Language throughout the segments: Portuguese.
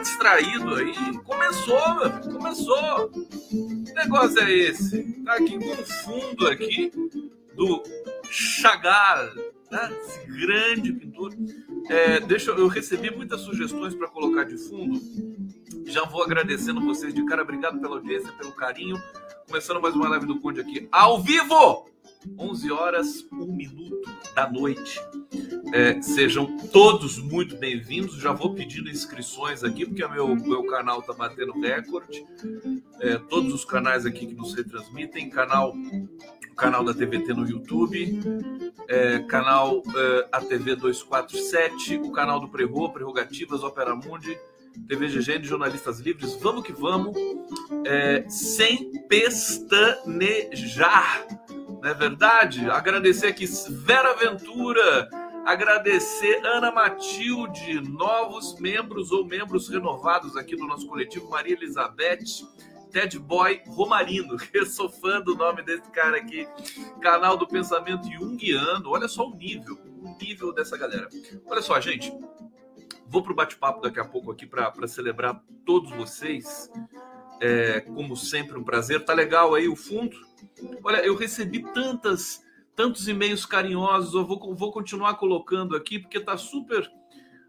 Distraído aí. Começou, meu filho, começou. Que negócio é esse? Tá aqui com o fundo aqui do Chagall, né? Esse grande pintor. É, deixa, eu recebi muitas sugestões para colocar de fundo. Já vou agradecendo vocês de cara. Obrigado pela audiência, pelo carinho. Começando mais uma live do Conde aqui ao vivo. 11 horas, 1 minuto da noite. É, sejam todos muito bem-vindos. Já vou pedindo inscrições aqui, porque o meu, meu canal está batendo recorde. É, todos os canais aqui que nos retransmitem, canal canal da TVT no YouTube, é, canal é, ATV 247, o canal do Prerro, Prerrogativas, Opera Mundi, TV GG de Jornalistas Livres. Vamos que vamos, é, sem pestanejar, não é verdade? Agradecer aqui Vera Ventura, agradecer Ana Matilde, novos membros ou membros renovados aqui do nosso coletivo, Maria Elizabeth. Ted Boy Romarino, eu sou fã do nome desse cara aqui, canal do pensamento junguiano. Olha só o nível, o nível dessa galera. Olha só, gente, Vou para o bate-papo daqui a pouco aqui para celebrar todos vocês. É, como sempre, um prazer. Tá legal aí o fundo? Olha, eu recebi tantas, tantos e-mails carinhosos. Eu vou, vou continuar colocando aqui porque tá super.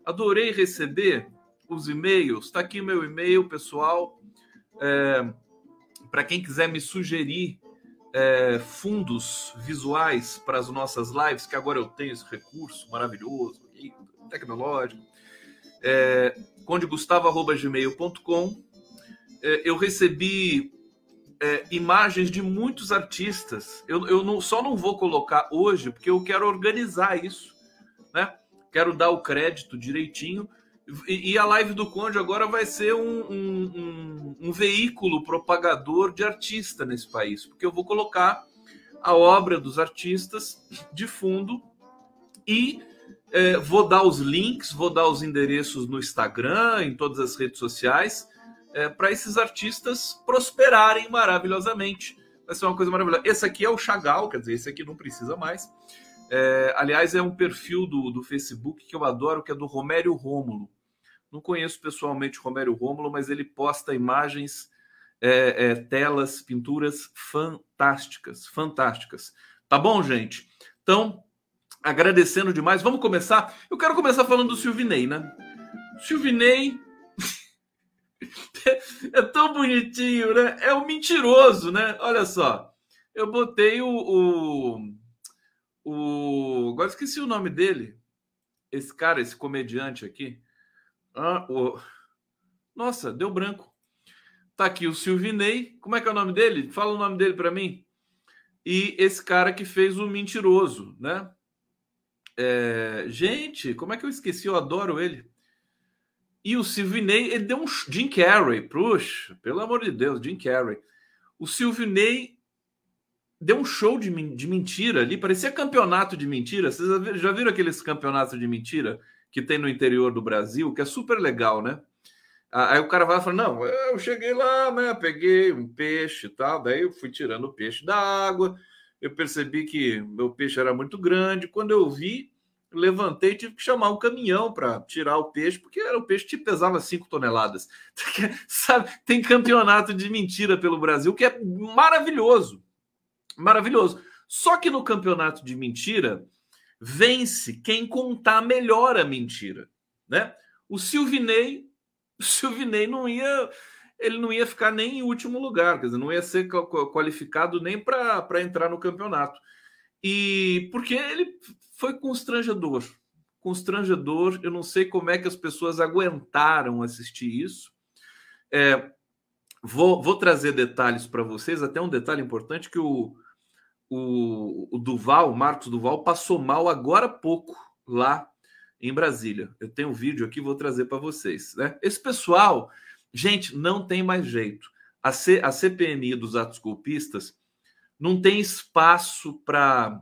Adorei receber os e-mails. Tá aqui meu e-mail, pessoal. É, para quem quiser me sugerir é, fundos visuais para as nossas lives, que agora eu tenho esse recurso maravilhoso, tecnológico é, condegustavo.gmail.com. É, eu recebi é, imagens de muitos artistas. Eu, eu não, só não vou colocar hoje, porque eu quero organizar isso, né? Quero dar o crédito direitinho. E, e a live do Conde agora vai ser um, um, um, um veículo propagador de artista nesse país, porque eu vou colocar a obra dos artistas de fundo e é, vou dar os links, vou dar os endereços no Instagram, em todas as redes sociais, é, para esses artistas prosperarem maravilhosamente. Vai ser uma coisa maravilhosa. Esse aqui é o Chagall, quer dizer, esse aqui não precisa mais. É, aliás, é um perfil do, do Facebook que eu adoro, que é do Romério Rômulo. Não conheço pessoalmente o Romério Rômulo, mas ele posta imagens, é, é, telas, pinturas fantásticas, fantásticas. Tá bom, gente? Então, agradecendo demais. Vamos começar? Eu quero começar falando do Silvinei, né? Silvinei é tão bonitinho, né? É um mentiroso, né? Olha só. Eu botei o, o, o. Agora esqueci o nome dele. Esse cara, esse comediante aqui. Ah, o... Nossa, deu branco. Tá aqui o Silvinei. Como é que é o nome dele? Fala o nome dele para mim. E esse cara que fez o mentiroso, né? É, gente, como é que eu esqueci? Eu adoro ele. E o Silvinei, ele deu um Jim Carrey, puxa, pelo amor de Deus, Jim Carrey. O Silvinei deu um show de, de mentira ali, parecia campeonato de mentira. Vocês já viram aqueles campeonatos de mentira que tem no interior do Brasil, que é super legal, né? Aí o cara vai e fala: Não, eu cheguei lá, né? Peguei um peixe e tal, daí eu fui tirando o peixe da água eu percebi que meu peixe era muito grande. Quando eu vi, levantei tive que chamar um caminhão para tirar o peixe, porque era o peixe que pesava 5 toneladas. Sabe, tem campeonato de mentira pelo Brasil que é maravilhoso. Maravilhoso. Só que no campeonato de mentira vence quem contar melhor a mentira, né? O Silvinei, o Silvinei não ia ele não ia ficar nem em último lugar, quer dizer, não ia ser qualificado nem para entrar no campeonato. E porque ele foi constrangedor. Constrangedor, eu não sei como é que as pessoas aguentaram assistir isso. É, vou, vou trazer detalhes para vocês, até um detalhe importante que o, o, o Duval, o Marcos Duval, passou mal agora há pouco lá em Brasília. Eu tenho um vídeo aqui, vou trazer para vocês. Né? Esse pessoal Gente, não tem mais jeito. A, C, a CPMI dos atos golpistas não tem espaço para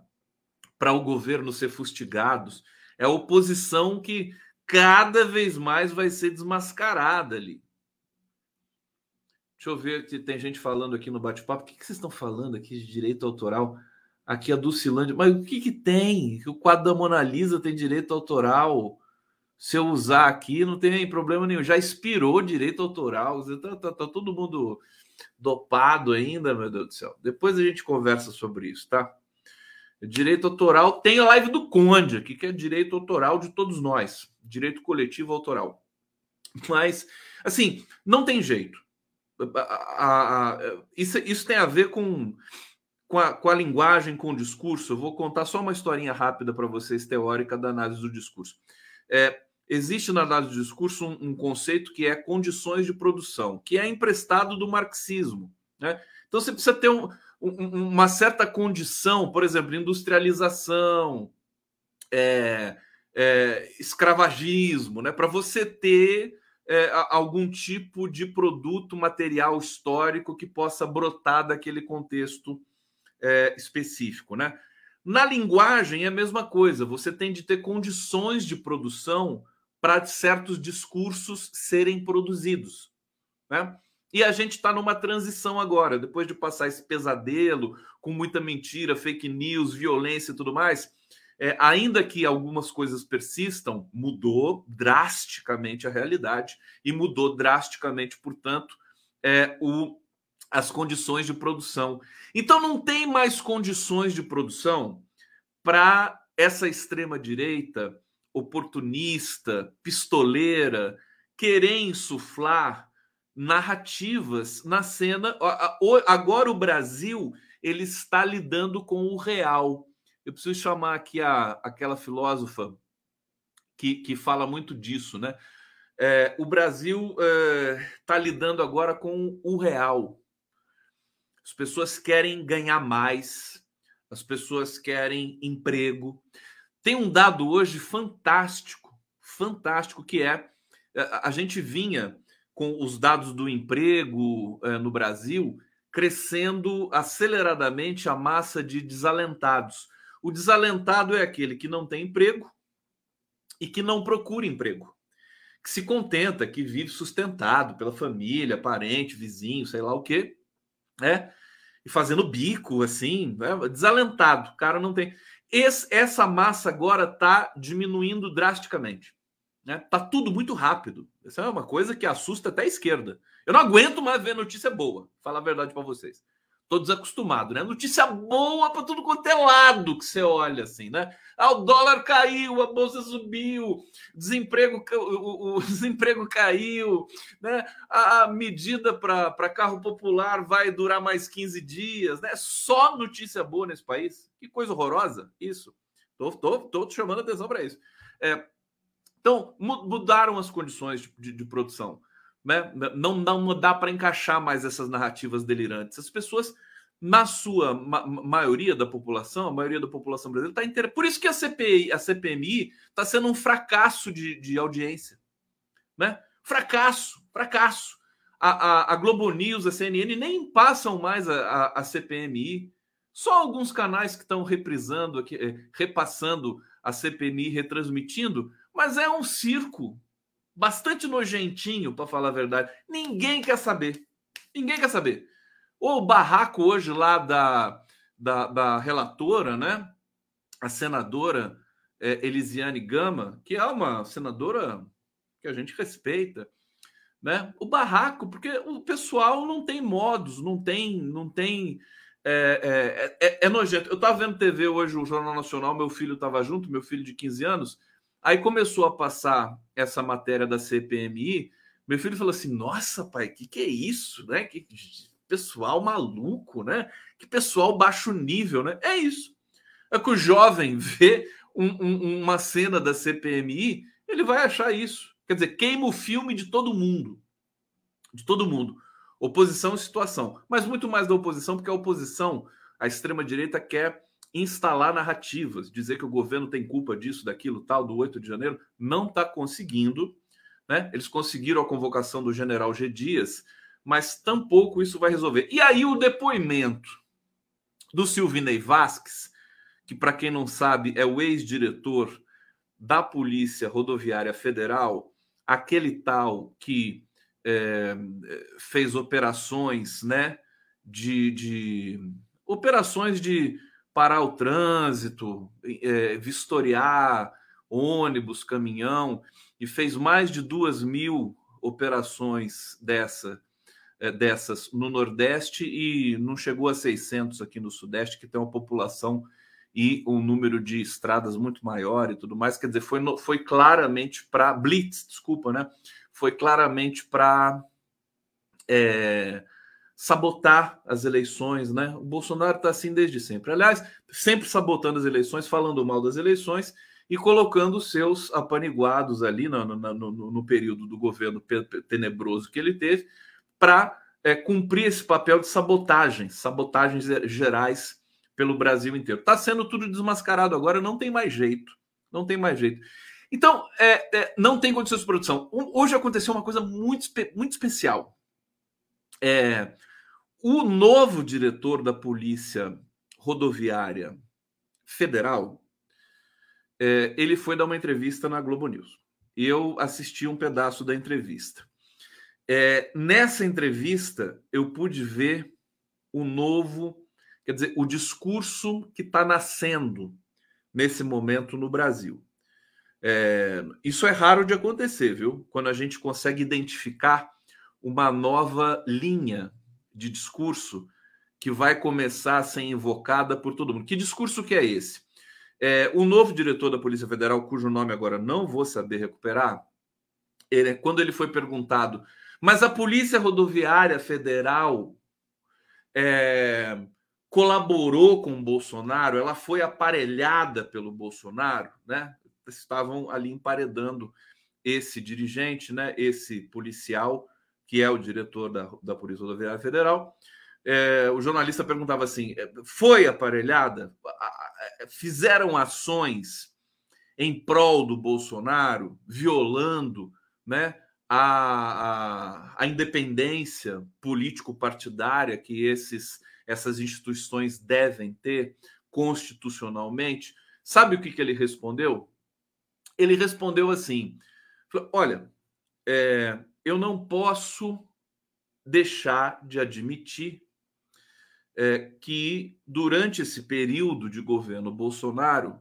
o governo ser fustigado. É a oposição que cada vez mais vai ser desmascarada ali. Deixa eu ver se tem gente falando aqui no bate-papo. O que, que vocês estão falando aqui de direito autoral? Aqui a Dulcilândia. Mas o que, que tem? O quadro da Mona Lisa tem direito autoral. Se eu usar aqui, não tem problema nenhum. Já expirou direito autoral. Tá, tá, tá todo mundo dopado ainda, meu Deus do céu. Depois a gente conversa sobre isso, tá? Direito autoral tem a live do Conde aqui, que é direito autoral de todos nós. Direito coletivo autoral. Mas, assim, não tem jeito. A, a, a, isso, isso tem a ver com com a, com a linguagem, com o discurso, eu vou contar só uma historinha rápida para vocês, teórica da análise do discurso. É, existe na análise do discurso um, um, conceito que é condições de produção, que é emprestado do marxismo. Né? Então você precisa ter um, um, uma certa condição, por exemplo, industrialização, é, é, escravagismo, né? para você ter é, algum tipo de produto material histórico que possa brotar daquele contexto é, específico, né? Na linguagem é a mesma coisa. Você tem de ter condições de produção para certos discursos serem produzidos, né? E a gente está numa transição agora, depois de passar esse pesadelo com muita mentira, fake news, violência e tudo mais. É, ainda que algumas coisas persistam, mudou drasticamente a realidade e mudou drasticamente, portanto, é, o as condições de produção. Então não tem mais condições de produção para essa extrema direita oportunista, pistoleira, querer insuflar narrativas na cena. Agora o Brasil ele está lidando com o real. Eu preciso chamar aqui a, aquela filósofa que, que fala muito disso, né? É, o Brasil está é, lidando agora com o real. As pessoas querem ganhar mais, as pessoas querem emprego. Tem um dado hoje fantástico, fantástico, que é a gente vinha com os dados do emprego eh, no Brasil crescendo aceleradamente a massa de desalentados. O desalentado é aquele que não tem emprego e que não procura emprego, que se contenta, que vive sustentado pela família, parente, vizinho, sei lá o quê, né? e fazendo bico, assim, né? desalentado. O cara não tem. Esse, essa massa agora está diminuindo drasticamente. Né? Tá tudo muito rápido. Essa é uma coisa que assusta até a esquerda. Eu não aguento mais ver notícia boa, falar a verdade para vocês. Tô desacostumado, né? Notícia boa para tudo quanto é lado que você olha assim, né? Ah, o dólar caiu, a bolsa subiu, desemprego, o, o desemprego caiu, né? A, a medida para carro popular vai durar mais 15 dias, né? Só notícia boa nesse país. Que coisa horrorosa isso. Tô, tô, tô chamando atenção para isso. É, então, mudaram as condições de, de, produção. Né? Não, não dá para encaixar mais essas narrativas delirantes. As pessoas, na sua ma maioria da população, a maioria da população brasileira está inteira. Por isso que a CPI, a CPMI está sendo um fracasso de, de audiência. Né? Fracasso, fracasso. A, a, a, Globo News, a CNN nem passam mais a, a, a CPMI. Só alguns canais que estão reprisando aqui, eh, repassando a CPMI, retransmitindo, mas é um circo bastante nojentinho, para falar a verdade. Ninguém quer saber. Ninguém quer saber. O barraco hoje lá da, da, da relatora, né? A senadora é, Elisiane Gama, que é uma senadora que a gente respeita, né? O barraco, porque o pessoal não tem modos, não tem, não tem. É, é, é, é nojento. Eu estava vendo TV hoje, o Jornal Nacional, meu filho estava junto, meu filho de 15 anos. Aí começou a passar essa matéria da CPMI. Meu filho falou assim: Nossa, pai, que que é isso, né? Que pessoal maluco, né? Que pessoal baixo nível, né? É isso. É que o jovem vê um, um, uma cena da CPMI, ele vai achar isso. Quer dizer, queima o filme de todo mundo. De todo mundo. Oposição e situação. Mas muito mais da oposição, porque a oposição, a extrema-direita, quer instalar narrativas, dizer que o governo tem culpa disso, daquilo, tal, do 8 de janeiro, não está conseguindo. Né? Eles conseguiram a convocação do general G. Dias, mas tampouco isso vai resolver. E aí o depoimento do Silvinei Vasques, que para quem não sabe é o ex-diretor da Polícia Rodoviária Federal, aquele tal que é, fez operações, né, de, de operações de parar o trânsito, é, vistoriar ônibus, caminhão, e fez mais de duas mil operações dessa, é, dessas no Nordeste e não chegou a 600 aqui no Sudeste, que tem uma população e um número de estradas muito maior e tudo mais. Quer dizer, foi, foi claramente para Blitz, desculpa, né? Foi claramente para é, sabotar as eleições, né? O Bolsonaro está assim desde sempre. Aliás, sempre sabotando as eleições, falando mal das eleições e colocando seus apaniguados ali no, no, no, no período do governo tenebroso que ele teve para é, cumprir esse papel de sabotagem, sabotagens gerais pelo Brasil inteiro. Está sendo tudo desmascarado agora, não tem mais jeito, não tem mais jeito. Então, é, é, não tem condições de produção. Hoje aconteceu uma coisa muito, muito especial. É, o novo diretor da Polícia Rodoviária Federal, é, ele foi dar uma entrevista na Globo News. E eu assisti um pedaço da entrevista. É, nessa entrevista, eu pude ver o novo, quer dizer, o discurso que está nascendo nesse momento no Brasil. É, isso é raro de acontecer, viu? Quando a gente consegue identificar uma nova linha de discurso que vai começar a ser invocada por todo mundo. Que discurso que é esse? É, o novo diretor da Polícia Federal, cujo nome agora não vou saber recuperar, ele, quando ele foi perguntado, mas a Polícia Rodoviária Federal é, colaborou com o Bolsonaro, ela foi aparelhada pelo Bolsonaro, né? Estavam ali emparedando esse dirigente, né? Esse policial que é o diretor da, da Polícia Rodoviária Federal, é, o jornalista perguntava assim: é, foi aparelhada? Fizeram ações em prol do Bolsonaro, violando né, a, a, a independência político-partidária que esses, essas instituições devem ter constitucionalmente? Sabe o que, que ele respondeu? Ele respondeu assim: olha, é, eu não posso deixar de admitir é, que durante esse período de governo Bolsonaro,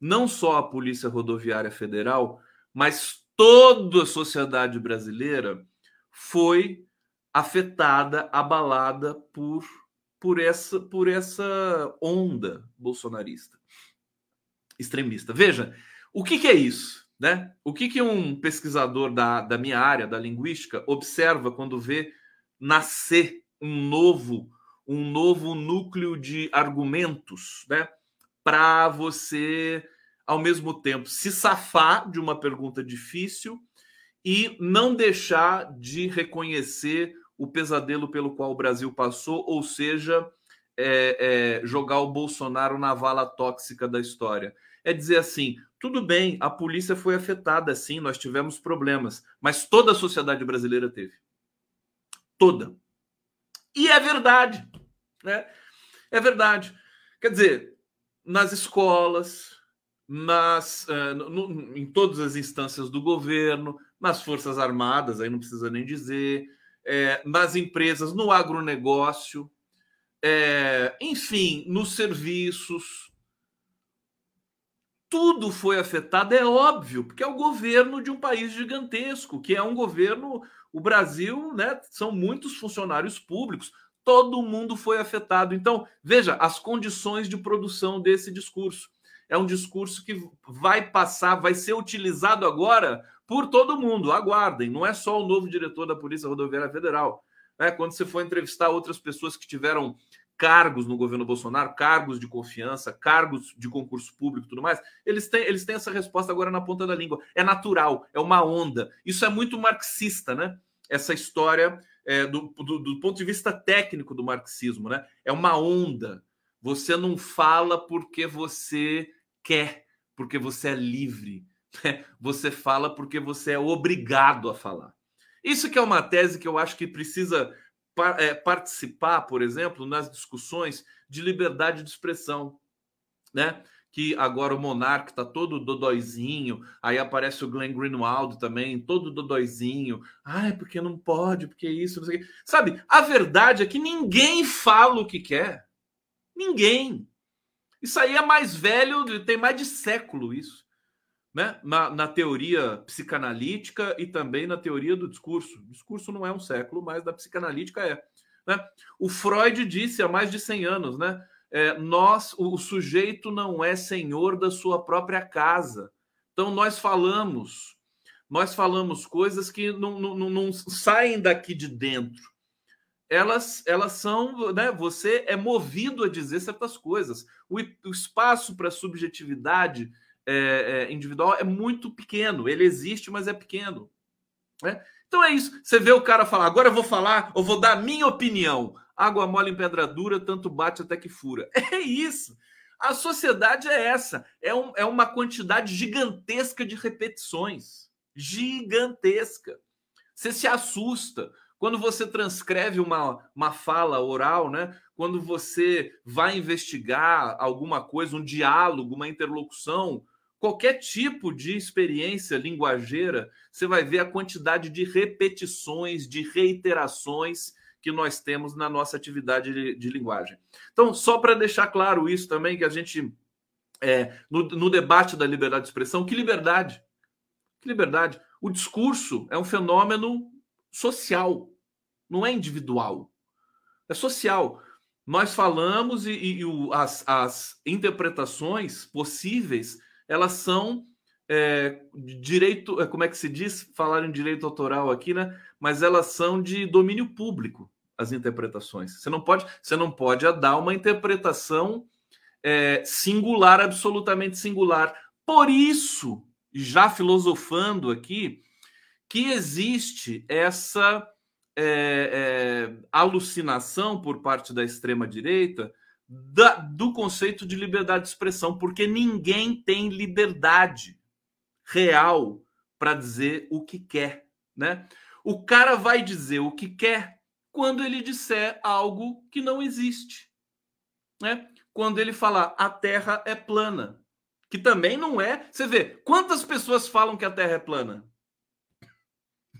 não só a Polícia Rodoviária Federal, mas toda a sociedade brasileira foi afetada, abalada por, por, essa, por essa onda bolsonarista, extremista. Veja, o que, que é isso? Né? O que, que um pesquisador da, da minha área, da linguística, observa quando vê nascer um novo, um novo núcleo de argumentos né? para você, ao mesmo tempo, se safar de uma pergunta difícil e não deixar de reconhecer o pesadelo pelo qual o Brasil passou, ou seja, é, é, jogar o Bolsonaro na vala tóxica da história. É dizer assim: tudo bem, a polícia foi afetada, sim, nós tivemos problemas, mas toda a sociedade brasileira teve. Toda. E é verdade, né? É verdade. Quer dizer, nas escolas, nas, uh, no, em todas as instâncias do governo, nas Forças Armadas, aí não precisa nem dizer, é, nas empresas, no agronegócio, é, enfim, nos serviços, tudo foi afetado, é óbvio, porque é o governo de um país gigantesco, que é um governo. O Brasil, né? São muitos funcionários públicos, todo mundo foi afetado. Então, veja as condições de produção desse discurso. É um discurso que vai passar, vai ser utilizado agora por todo mundo. Aguardem, não é só o novo diretor da Polícia Rodoviária Federal. É, quando você for entrevistar outras pessoas que tiveram cargos no governo Bolsonaro, cargos de confiança, cargos de concurso público tudo mais, eles têm, eles têm essa resposta agora na ponta da língua. É natural, é uma onda. Isso é muito marxista, né? Essa história é, do, do, do, ponto de vista técnico do marxismo, né? É uma onda. Você não fala porque você quer, porque você é livre. Né? Você fala porque você é obrigado a falar. Isso que é uma tese que eu acho que precisa participar, por exemplo, nas discussões de liberdade de expressão, né? Que agora o monarca está todo dodóizinho, aí aparece o Glenn Greenwald também, todo dodóizinho. Ai, porque não pode, porque isso, não sei o quê. Sabe, a verdade é que ninguém fala o que quer. Ninguém. Isso aí é mais velho, tem mais de século isso. Né? Na, na teoria psicanalítica e também na teoria do discurso. O discurso não é um século, mas da psicanalítica é. Né? O Freud disse há mais de 100 anos, né? É, nós, o, sujeito não é senhor da sua própria casa. Então nós falamos, nós falamos coisas que não, não, não saem daqui de dentro. Elas, elas são, né? Você é movido a dizer certas coisas. O, o espaço para subjetividade é, é, individual é muito pequeno. Ele existe, mas é pequeno. Né? Então é isso. Você vê o cara falar, agora eu vou falar, eu vou dar a minha opinião. Água mole em pedra dura, tanto bate até que fura. É isso. A sociedade é essa. É, um, é uma quantidade gigantesca de repetições. Gigantesca. Você se assusta. Quando você transcreve uma, uma fala oral, né? quando você vai investigar alguma coisa, um diálogo, uma interlocução, qualquer tipo de experiência linguageira, você vai ver a quantidade de repetições, de reiterações que nós temos na nossa atividade de, de linguagem. Então, só para deixar claro isso também, que a gente, é, no, no debate da liberdade de expressão, que liberdade? Que liberdade? O discurso é um fenômeno social, não é individual, é social. Nós falamos e, e, e as, as interpretações possíveis elas são é, direito, é, como é que se diz? Falar em direito autoral aqui, né? Mas elas são de domínio público, as interpretações. Você não pode, você não pode dar uma interpretação é, singular, absolutamente singular. Por isso, já filosofando aqui, que existe essa é, é, alucinação por parte da extrema direita da, do conceito de liberdade de expressão, porque ninguém tem liberdade real para dizer o que quer, né? O cara vai dizer o que quer quando ele disser algo que não existe, né? Quando ele falar a Terra é plana, que também não é. Você vê quantas pessoas falam que a Terra é plana?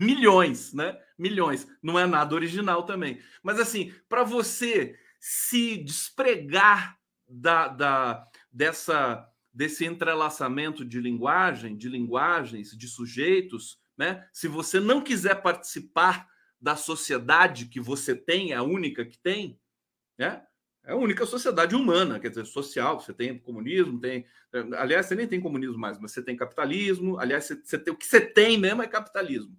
Milhões, né? Milhões. Não é nada original também. Mas assim, para você se despregar da, da, dessa, desse entrelaçamento de linguagem, de linguagens, de sujeitos, né? Se você não quiser participar da sociedade que você tem, é a única que tem, né? É a única sociedade humana, quer dizer, social. Você tem comunismo, tem. Aliás, você nem tem comunismo mais, mas você tem capitalismo. Aliás, você, você tem, o que você tem mesmo é capitalismo,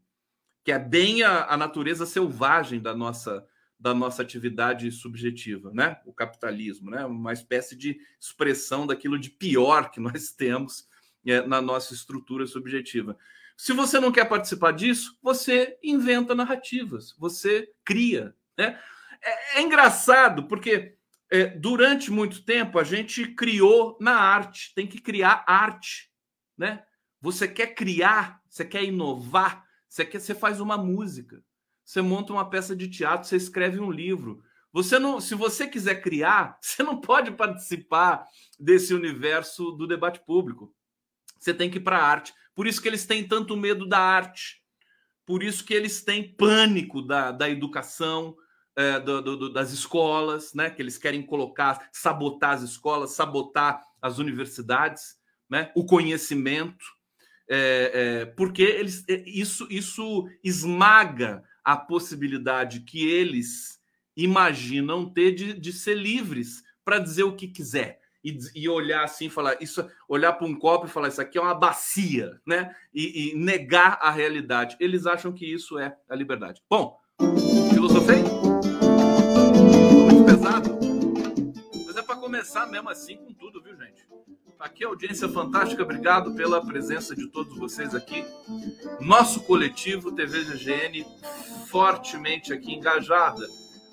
que é bem a, a natureza selvagem da nossa da nossa atividade subjetiva, né? O capitalismo, né? Uma espécie de expressão daquilo de pior que nós temos é, na nossa estrutura subjetiva. Se você não quer participar disso, você inventa narrativas, você cria, né? É, é engraçado porque é, durante muito tempo a gente criou na arte, tem que criar arte, né? Você quer criar, você quer inovar, você quer, você faz uma música você monta uma peça de teatro, você escreve um livro. Você não, se você quiser criar, você não pode participar desse universo do debate público. Você tem que ir para a arte. Por isso que eles têm tanto medo da arte. Por isso que eles têm pânico da, da educação, é, do, do, das escolas, né? Que eles querem colocar, sabotar as escolas, sabotar as universidades, né? O conhecimento, é, é, porque eles, é, isso, isso esmaga a possibilidade que eles imaginam ter de, de ser livres para dizer o que quiser. E, e, olhar assim, falar isso, olhar para um copo e falar isso aqui é uma bacia, né? E, e, negar a realidade. Eles acham que isso é a liberdade. Bom, filosofei? Muito pesado, mas é para começar mesmo assim com tudo, viu, gente? Aqui, audiência fantástica, obrigado pela presença de todos vocês aqui. Nosso coletivo TV GGN fortemente aqui engajada.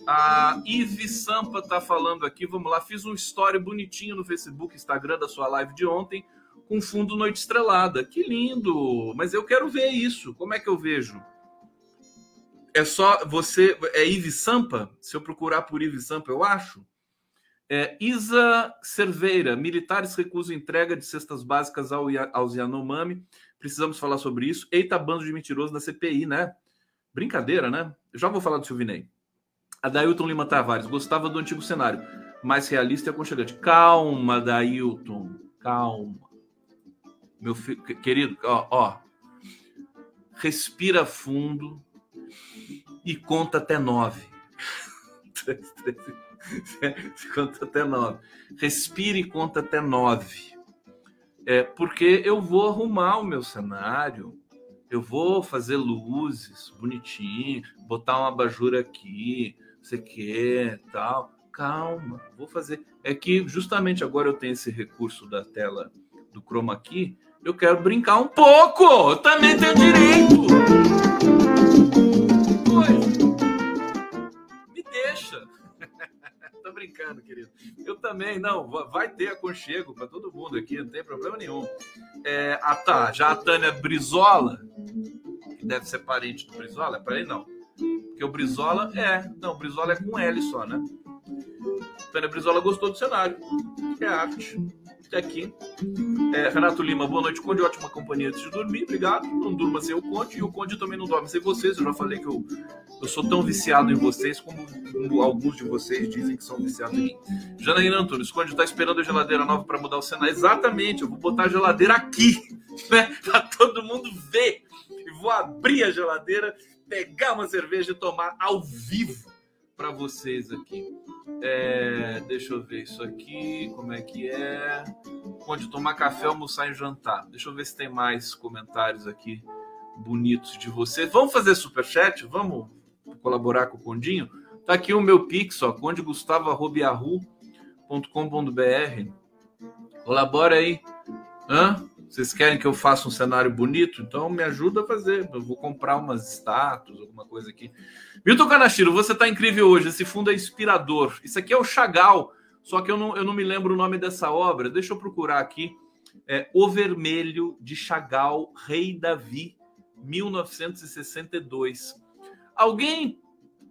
A Ive Sampa está falando aqui, vamos lá, fiz um story bonitinho no Facebook, Instagram da sua live de ontem, com fundo Noite Estrelada. Que lindo! Mas eu quero ver isso. Como é que eu vejo? É só você. É Ive Sampa? Se eu procurar por Ive Sampa, eu acho. É, Isa Cerveira, militares recusam entrega de cestas básicas ao, aos Yanomami. Precisamos falar sobre isso. Eita, bando de mentiroso da CPI, né? Brincadeira, né? Já vou falar do Silvinei. Adailton Lima Tavares, gostava do antigo cenário. mais realista e aconchegante. Calma, Dailton, calma. Meu filho, querido, ó, ó, respira fundo e conta até nove. conta até nove. Respire e conta até nove. É, porque eu vou arrumar o meu cenário, eu vou fazer luzes bonitinho, botar uma abajura aqui, você quer, tal. Calma, vou fazer. É que justamente agora eu tenho esse recurso da tela do chroma aqui, eu quero brincar um pouco. Eu também tenho direito. Tô brincando, querido. Eu também, não, vai ter aconchego para todo mundo aqui, não tem problema nenhum. É, ah, tá, já a Tânia Brizola, que deve ser parente do Brizola, é para ele não. Porque o Brizola é. Não, o Brizola é com L só, né? Tânia Brizola gostou do cenário. É arte. Aqui. É, Renato Lima, boa noite. Conde, ótima companhia antes de dormir. Obrigado. Não durma sem o Conde. E o Conde também não dorme sem vocês. Eu já falei que eu, eu sou tão viciado em vocês como, como alguns de vocês dizem que são viciados em mim. Janaína Antunes, Conde está esperando a geladeira nova para mudar o cenário. Exatamente. Eu vou botar a geladeira aqui, né? Para todo mundo ver. E vou abrir a geladeira pegar uma cerveja e tomar ao vivo para vocês aqui. É, deixa eu ver isso aqui, como é que é? Onde tomar café, almoçar e jantar. Deixa eu ver se tem mais comentários aqui bonitos de vocês. Vamos fazer super chat? Vamos colaborar com o Condinho? Tá aqui o meu pix, ó, condegustavo.com.br. Colabora aí. Hã? Vocês querem que eu faça um cenário bonito? Então me ajuda a fazer. Eu vou comprar umas estátuas, alguma coisa aqui. Milton Canachiro, você está incrível hoje. Esse fundo é inspirador. Isso aqui é o Chagall, só que eu não, eu não me lembro o nome dessa obra. Deixa eu procurar aqui. É O Vermelho de Chagall, Rei Davi, 1962. Alguém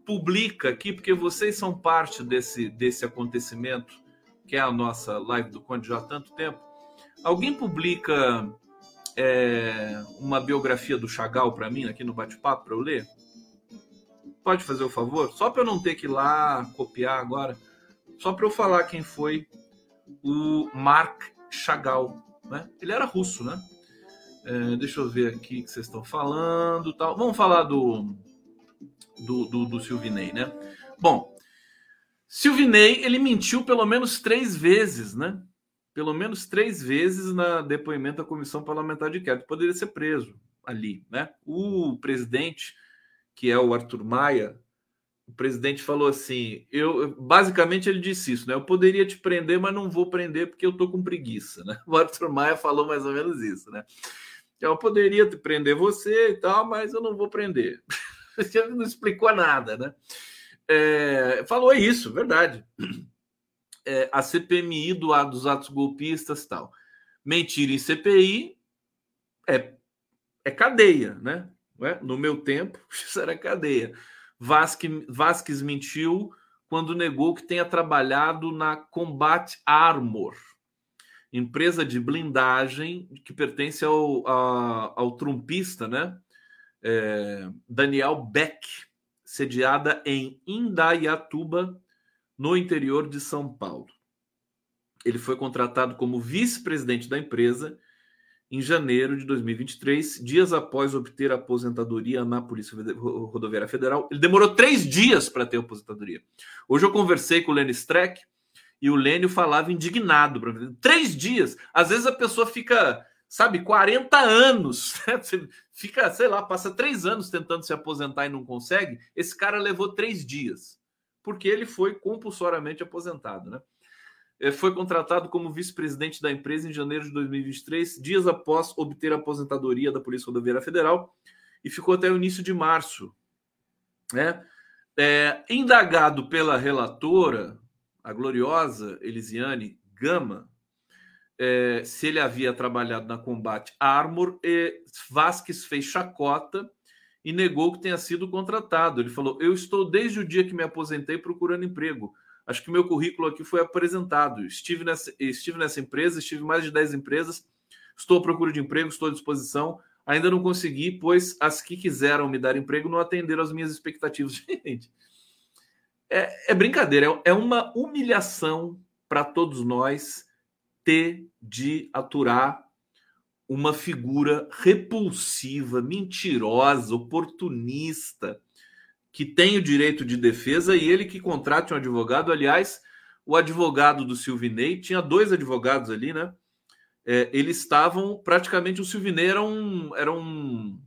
publica aqui, porque vocês são parte desse, desse acontecimento, que é a nossa live do Conde já há tanto tempo Alguém publica é, uma biografia do Chagall para mim aqui no bate-papo para eu ler? Pode fazer o favor? Só para eu não ter que ir lá copiar agora. Só para eu falar quem foi o Mark Chagall. Né? Ele era russo, né? É, deixa eu ver aqui o que vocês estão falando. Tal. Vamos falar do, do, do, do Silvinei, né? Bom, Silvinei, ele mentiu pelo menos três vezes, né? Pelo menos três vezes na depoimento da comissão parlamentar de inquérito. Poderia ser preso ali, né? O presidente, que é o Arthur Maia, o presidente falou assim: eu basicamente ele disse isso, né? Eu poderia te prender, mas não vou prender porque eu tô com preguiça, né? O Arthur Maia falou mais ou menos isso, né? Eu poderia te prender você e tal, mas eu não vou prender. Ele não explicou nada, né? É, falou isso, verdade é, a CPMI do, dos atos golpistas tal. Mentira em CPI é, é cadeia, né? É? No meu tempo, isso era cadeia. Vasque, Vasquez mentiu quando negou que tenha trabalhado na Combat Armor, empresa de blindagem que pertence ao, a, ao trumpista, né? É, Daniel Beck, sediada em Indaiatuba, no interior de São Paulo. Ele foi contratado como vice-presidente da empresa em janeiro de 2023, dias após obter a aposentadoria na Polícia Rodoviária Federal. Ele demorou três dias para ter a aposentadoria. Hoje eu conversei com o Lênin Streck e o Lênio falava indignado. Três dias. Às vezes a pessoa fica, sabe, 40 anos. Né? Fica, sei lá, passa três anos tentando se aposentar e não consegue. Esse cara levou três dias porque ele foi compulsoriamente aposentado, né? Ele foi contratado como vice-presidente da empresa em janeiro de 2023, dias após obter a aposentadoria da Polícia Rodoviária Federal, e ficou até o início de março. Né? É, indagado pela relatora, a gloriosa Elisiane Gama, é, se ele havia trabalhado na Combate Armor, e Vasques fez chacota e negou que tenha sido contratado. Ele falou: Eu estou desde o dia que me aposentei procurando emprego. Acho que meu currículo aqui foi apresentado. Estive nessa, estive nessa empresa, estive em mais de 10 empresas, estou à procura de emprego, estou à disposição. Ainda não consegui, pois as que quiseram me dar emprego não atenderam às minhas expectativas. Gente, é, é brincadeira, é, é uma humilhação para todos nós ter de aturar uma figura repulsiva, mentirosa, oportunista, que tem o direito de defesa e ele que contrate um advogado. Aliás, o advogado do Silvinei tinha dois advogados ali, né? É, eles estavam praticamente o Silvinei era um, era um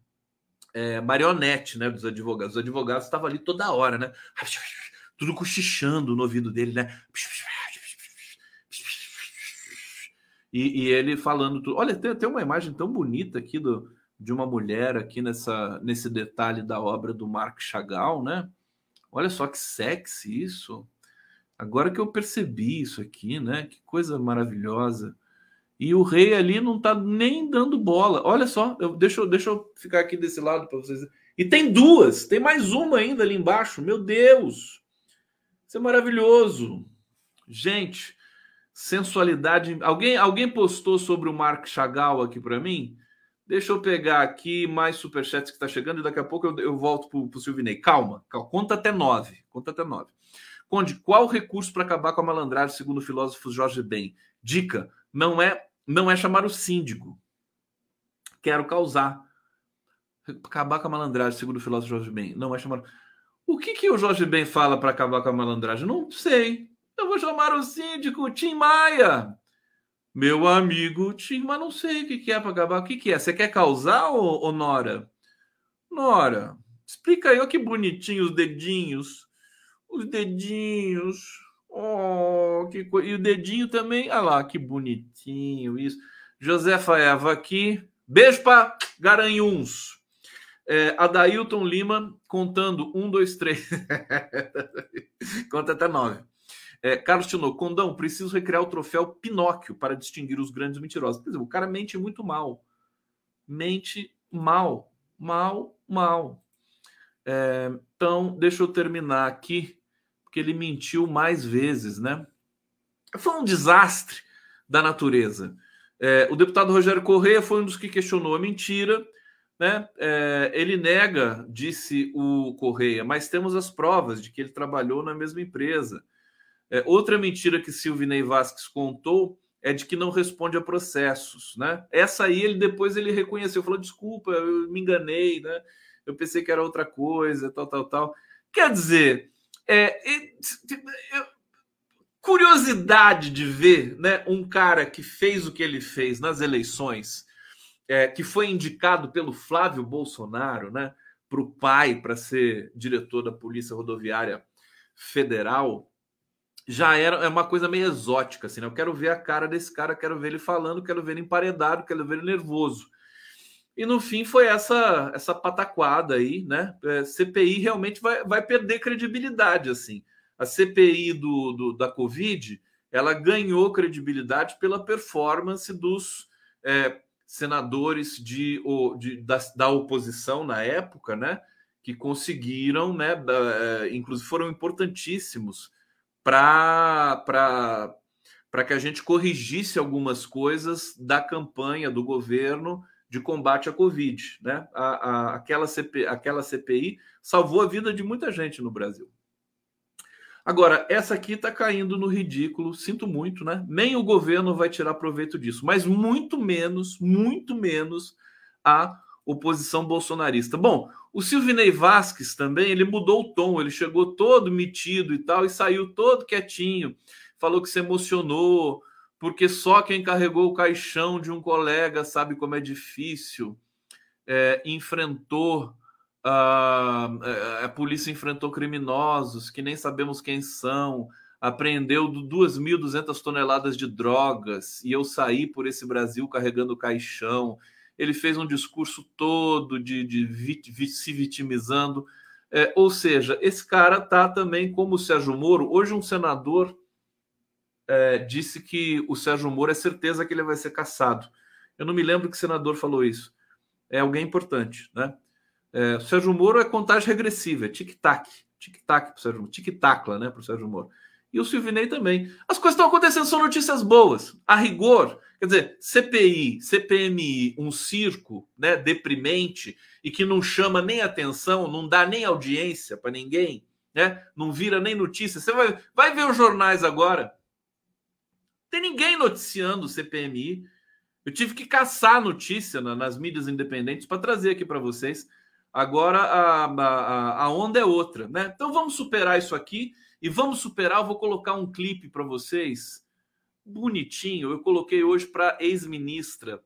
é, marionete, né? Dos advogados. Os advogados estavam ali toda hora, né? Tudo cochichando no ouvido dele, né? E, e ele falando tudo. Olha, tem, tem uma imagem tão bonita aqui do, de uma mulher aqui nessa, nesse detalhe da obra do Marc Chagall, né? Olha só que sexy isso. Agora que eu percebi isso aqui, né? Que coisa maravilhosa. E o rei ali não tá nem dando bola. Olha só, eu, deixa, deixa eu ficar aqui desse lado para vocês. E tem duas, tem mais uma ainda ali embaixo. Meu Deus! Isso é maravilhoso. Gente, sensualidade. Alguém, alguém postou sobre o Mark Chagall aqui para mim? Deixa eu pegar aqui mais superchats que está chegando e daqui a pouco eu, eu volto para o Silvinei. Calma, calma, conta até nove. Conta até nove. Conde, qual recurso para acabar com a malandragem, segundo o filósofo Jorge Ben? Dica: não é, não é chamar o síndico. Quero causar. Acabar com a malandragem, segundo o filósofo Jorge Ben. Não é chamar. O que, que o Jorge Ben fala para acabar com a malandragem? Não sei. Eu vou chamar o síndico Tim Maia. Meu amigo Tim, mas não sei o que, é para acabar. O que, é? Você quer causar, ô, Nora? Nora, explica aí, ó que bonitinho os dedinhos. Os dedinhos. Oh, que coisa. E o dedinho também. Olha lá, que bonitinho isso. Josefa Eva aqui. Beijo para Garanhuns. É, Adailton Lima contando um, dois, três. Conta até nove. É, Carlos Tino, Condão, preciso recriar o troféu Pinóquio para distinguir os grandes mentirosos. Por exemplo, o cara mente muito mal. Mente mal. Mal, mal. É, então, deixa eu terminar aqui, porque ele mentiu mais vezes, né? Foi um desastre da natureza. É, o deputado Rogério Correia foi um dos que questionou a mentira. Né? É, ele nega, disse o Correia, mas temos as provas de que ele trabalhou na mesma empresa. É, outra mentira que Silvinei Vasques contou é de que não responde a processos, né? Essa aí ele depois ele reconheceu, falou desculpa, eu me enganei, né? Eu pensei que era outra coisa, tal, tal, tal. Quer dizer, é, é, curiosidade de ver, né, um cara que fez o que ele fez nas eleições, é, que foi indicado pelo Flávio Bolsonaro, né, para o pai para ser diretor da Polícia Rodoviária Federal, já era é uma coisa meio exótica, assim, né? Eu quero ver a cara desse cara, quero ver ele falando, quero ver ele emparedado, quero ver ele nervoso. E no fim foi essa essa pataquada aí, né? É, CPI realmente vai, vai perder credibilidade, assim. A CPI do, do da Covid, ela ganhou credibilidade pela performance dos é, senadores de, de da, da, oposição na época, né? Que conseguiram, né? Da, é, inclusive foram importantíssimos para que a gente corrigisse algumas coisas da campanha do governo de combate à Covid. Né? A, a, aquela, CP, aquela CPI salvou a vida de muita gente no Brasil. Agora, essa aqui está caindo no ridículo, sinto muito, né? Nem o governo vai tirar proveito disso, mas muito menos, muito menos a oposição bolsonarista. Bom, o Silvinei Vasques também, ele mudou o tom, ele chegou todo metido e tal, e saiu todo quietinho, falou que se emocionou, porque só quem carregou o caixão de um colega sabe como é difícil, é, enfrentou, a, a polícia enfrentou criminosos que nem sabemos quem são, apreendeu 2.200 toneladas de drogas, e eu saí por esse Brasil carregando o caixão, ele fez um discurso todo de, de se vitimizando. É, ou seja, esse cara tá também como o Sérgio Moro. Hoje, um senador é, disse que o Sérgio Moro é certeza que ele vai ser caçado. Eu não me lembro que senador falou isso. É alguém importante, né? É, o Sérgio Moro é contagem regressiva, é tic-tac. Tic-tac para o Sérgio Moro. Tic-tacla, né, para o Sérgio Moro. E o Silvinei também. As coisas estão acontecendo, são notícias boas. A rigor, Quer dizer, CPI, CPMI, um circo né, deprimente e que não chama nem atenção, não dá nem audiência para ninguém, né? Não vira nem notícia. Você vai, vai ver os jornais agora. Tem ninguém noticiando o CPMI. Eu tive que caçar notícia na, nas mídias independentes para trazer aqui para vocês. Agora a, a, a onda é outra, né? Então vamos superar isso aqui e vamos superar. Eu vou colocar um clipe para vocês bonitinho. Eu coloquei hoje para ex-ministra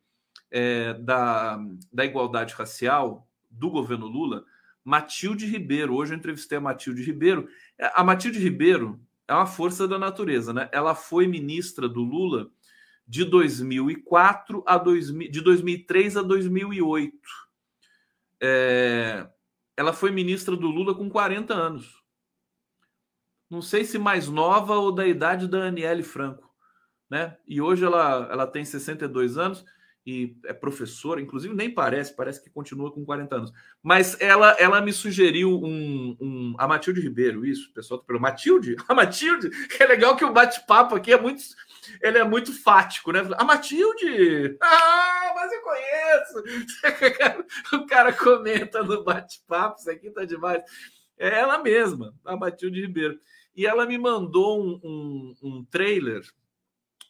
é, da, da Igualdade Racial do governo Lula, Matilde Ribeiro. Hoje eu entrevistei a Matilde Ribeiro. É, a Matilde Ribeiro é uma força da natureza, né? Ela foi ministra do Lula de 2004 a 2000, de 2003 a 2008. É, ela foi ministra do Lula com 40 anos. Não sei se mais nova ou da idade da Aniele Franco, né? E hoje ela, ela tem 62 anos e é professora, inclusive nem parece, parece que continua com 40 anos. Mas ela ela me sugeriu um, um a Matilde Ribeiro, isso, pessoal tá pelo Matilde, a Matilde, é legal que o bate-papo aqui é muito ele é muito fático, né? A Matilde! Ah, mas eu conheço! O cara comenta no bate-papo, isso aqui tá demais. É ela mesma, a Matilde Ribeiro. E ela me mandou um, um, um trailer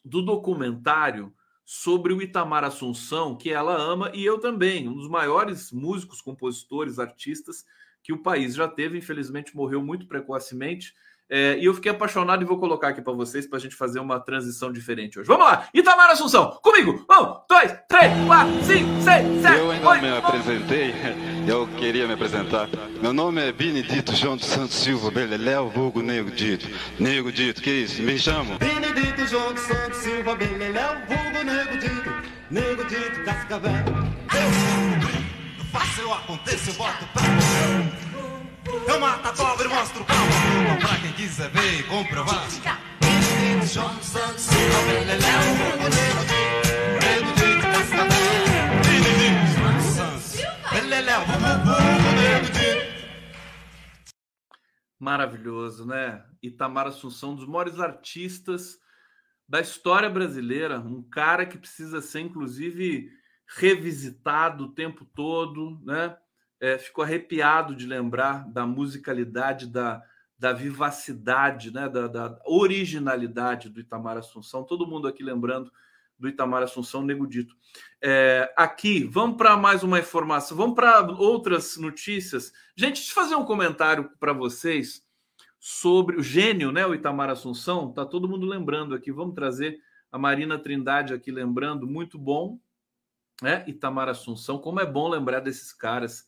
do documentário sobre o Itamar Assunção, que ela ama, e eu também, um dos maiores músicos, compositores, artistas que o país já teve, infelizmente morreu muito precocemente. É, e eu fiquei apaixonado e vou colocar aqui para vocês para a gente fazer uma transição diferente hoje. Vamos lá! Itamar Assunção, comigo! Um, dois, três, quatro, cinco, seis, sete. Eu ainda oito, me apresentei, eu queria me apresentar. Meu nome é Benedito João dos Santos Silva Beleléu, vulgo Nego Dito. Nego Dito, que isso? Me chamo? Benedito João dos Santos Silva Beleléu, vulgo Nego Dito. Nego Dito, Cascavel. Eu faço, eu aconteço, eu boto pra eu mato a cobra e mostro o pau Pra quem quiser ver e comprovar Maravilhoso, né? Itamar Assunção, um dos maiores artistas da história brasileira, um cara que precisa ser, inclusive, revisitado o tempo todo, né? É, fico arrepiado de lembrar da musicalidade, da, da vivacidade, né, da, da, originalidade do Itamar Assunção. Todo mundo aqui lembrando do Itamar Assunção, Nego Dito. É, aqui, vamos para mais uma informação, vamos para outras notícias. Gente, deixa eu fazer um comentário para vocês sobre o gênio, né, o Itamar Assunção. Tá todo mundo lembrando aqui. Vamos trazer a Marina Trindade aqui lembrando, muito bom, né? Itamar Assunção. Como é bom lembrar desses caras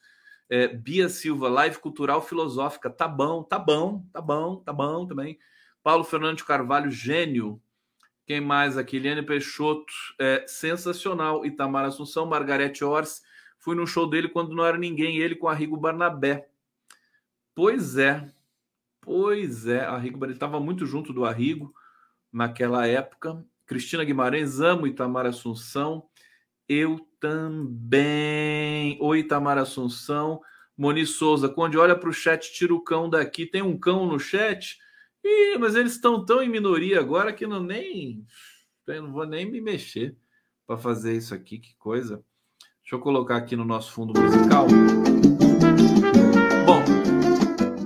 é, Bia Silva, live cultural filosófica. Tá bom, tá bom, tá bom, tá bom também. Paulo Fernando Carvalho, gênio. Quem mais aqui? Eliane Peixoto, é, sensacional. Itamar Assunção, Margarete Ors. Fui no show dele quando não era ninguém, ele com Arrigo Barnabé. Pois é, pois é. Arrigo ele estava muito junto do Arrigo naquela época. Cristina Guimarães, amo Itamar Assunção. Eu também. Oi, Itamar Assunção. Moni Souza, quando olha para o chat, tira o cão daqui. Tem um cão no chat? Ih, mas eles estão tão em minoria agora que não nem. Eu não vou nem me mexer para fazer isso aqui. Que coisa. Deixa eu colocar aqui no nosso fundo musical. Bom,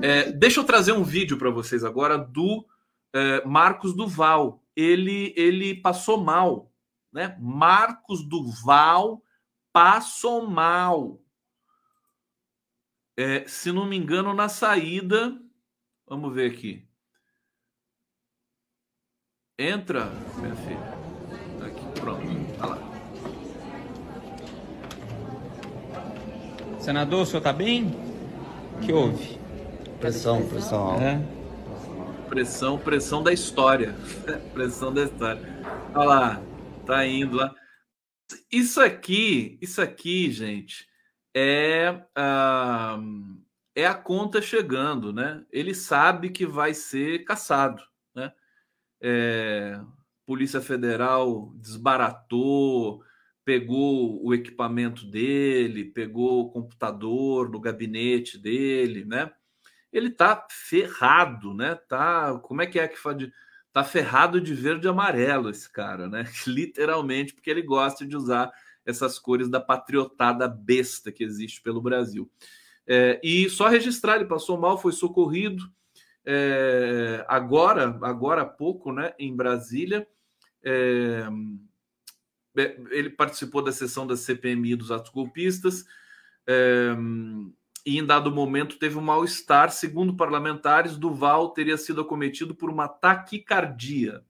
é, deixa eu trazer um vídeo para vocês agora do é, Marcos Duval. Ele, ele passou mal né? Marcos Duval passou mal. É, se não me engano, na saída. Vamos ver aqui. Entra, minha filha. Aqui, pronto. Tá lá. Senador, o senhor tá bem? O que houve? Pressão, pressão alta. É? Pressão, pressão da história. pressão da história. Olha lá. Tá indo lá. Isso aqui, isso aqui, gente, é, uh, é a conta chegando, né? Ele sabe que vai ser caçado, né? É, Polícia Federal desbaratou, pegou o equipamento dele, pegou o computador do gabinete dele, né? Ele tá ferrado, né? Tá, como é que é que faz tá ferrado de verde e amarelo esse cara, né? Literalmente, porque ele gosta de usar essas cores da patriotada besta que existe pelo Brasil. É, e só registrar, ele passou mal, foi socorrido é, agora, agora há pouco, né, em Brasília, é, ele participou da sessão da CPMI dos atos golpistas é, e, em dado momento, teve um mal-estar. Segundo parlamentares, Duval teria sido acometido por uma taquicardia.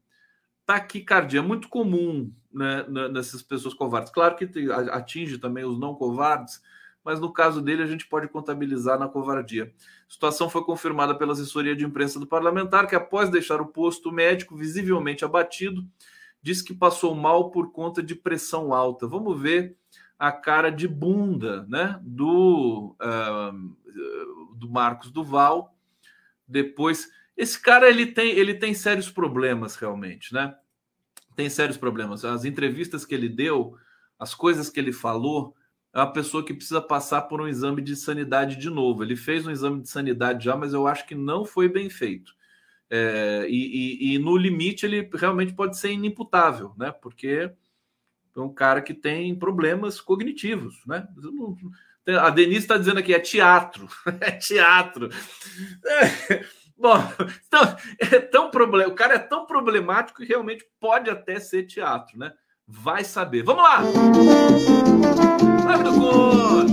Taquicardia, muito comum né, nessas pessoas covardes. Claro que atinge também os não covardes, mas no caso dele a gente pode contabilizar na covardia. A situação foi confirmada pela assessoria de imprensa do parlamentar, que após deixar o posto médico visivelmente abatido, disse que passou mal por conta de pressão alta. Vamos ver a cara de bunda né, do, uh, do Marcos Duval. Depois, esse cara ele tem, ele tem sérios problemas realmente, né? Tem sérios problemas. As entrevistas que ele deu, as coisas que ele falou, é uma pessoa que precisa passar por um exame de sanidade de novo. Ele fez um exame de sanidade já, mas eu acho que não foi bem feito. É, e, e, e, no limite ele realmente pode ser inimputável, né? Porque é um cara que tem problemas cognitivos, né? A Denise está dizendo aqui, é teatro, é teatro. É, bom, então, é tão problem... o cara é tão problemático que realmente pode até ser teatro, né? Vai saber. Vamos lá! Live do Conde!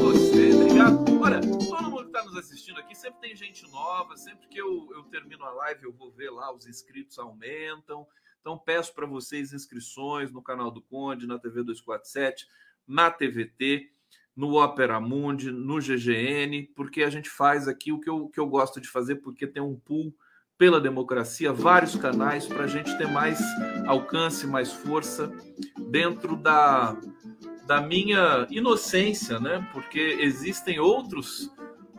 Você, obrigado. Olha, todo mundo que está nos assistindo aqui, sempre tem gente nova, sempre que eu, eu termino a live, eu vou ver lá, os inscritos aumentam. Então, peço para vocês inscrições no canal do Conde, na TV 247, na TVT, no Opera Mundi, no GGN, porque a gente faz aqui o que eu, que eu gosto de fazer, porque tem um pool pela democracia, vários canais para a gente ter mais alcance, mais força dentro da, da minha inocência, né? Porque existem outros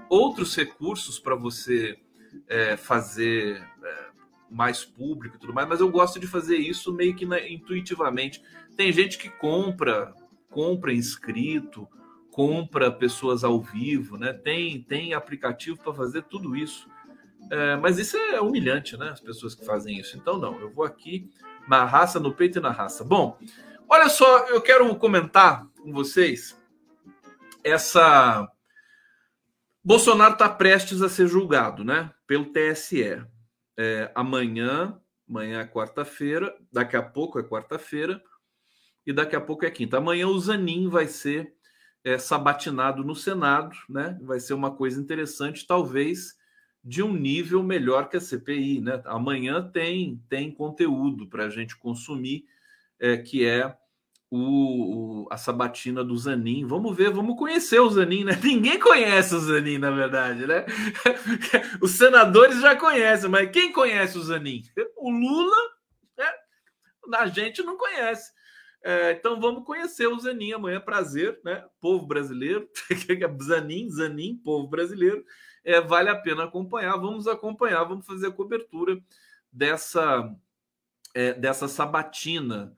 outros recursos para você é, fazer é, mais público e tudo mais, mas eu gosto de fazer isso meio que na, intuitivamente. Tem gente que compra compra inscrito, compra pessoas ao vivo, né? Tem tem aplicativo para fazer tudo isso. É, mas isso é humilhante, né? As pessoas que fazem isso. Então, não, eu vou aqui na raça, no peito e na raça. Bom, olha só, eu quero comentar com vocês essa. Bolsonaro está prestes a ser julgado, né? Pelo TSE. É, amanhã, amanhã é quarta-feira, daqui a pouco é quarta-feira e daqui a pouco é quinta. Amanhã o Zanin vai ser é, sabatinado no Senado, né? Vai ser uma coisa interessante, talvez de um nível melhor que a CPI. Né? Amanhã tem, tem conteúdo para a gente consumir, é, que é o, a sabatina do Zanin. Vamos ver, vamos conhecer o Zanin, né? Ninguém conhece o Zanin, na verdade, né? Os senadores já conhecem, mas quem conhece o Zanin? O Lula, né? a gente não conhece. É, então vamos conhecer o Zanin amanhã, prazer, né? Povo brasileiro, Zanin, Zanin, povo brasileiro é, vale a pena acompanhar. Vamos acompanhar, vamos fazer a cobertura dessa, é, dessa sabatina.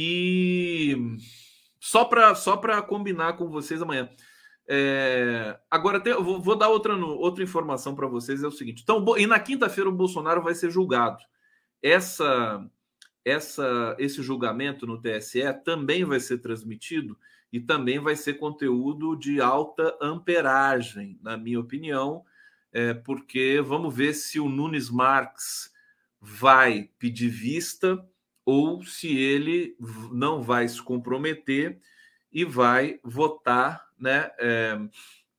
E só para só combinar com vocês amanhã. É, agora tem, vou, vou, dar outra, outra informação para vocês: é o seguinte. Então, e na quinta-feira o Bolsonaro vai ser julgado. Essa, essa, esse julgamento no TSE também vai ser transmitido e também vai ser conteúdo de alta amperagem, na minha opinião, é, porque vamos ver se o Nunes Marques vai pedir vista ou se ele não vai se comprometer e vai votar né, é,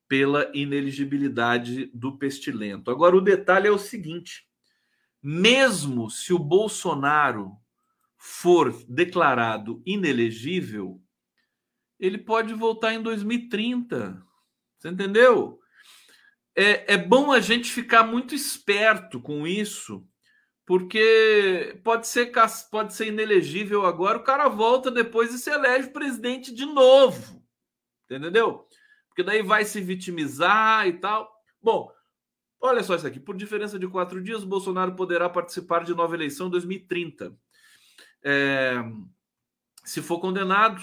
pela ineligibilidade do pestilento. Agora, o detalhe é o seguinte: mesmo se o Bolsonaro for declarado inelegível, ele pode voltar em 2030. Você entendeu? É, é bom a gente ficar muito esperto com isso, porque pode ser, pode ser inelegível agora, o cara volta depois e se elege presidente de novo. Entendeu? Porque daí vai se vitimizar e tal. Bom, olha só isso aqui. Por diferença de quatro dias, Bolsonaro poderá participar de nova eleição em 2030. É, se for condenado,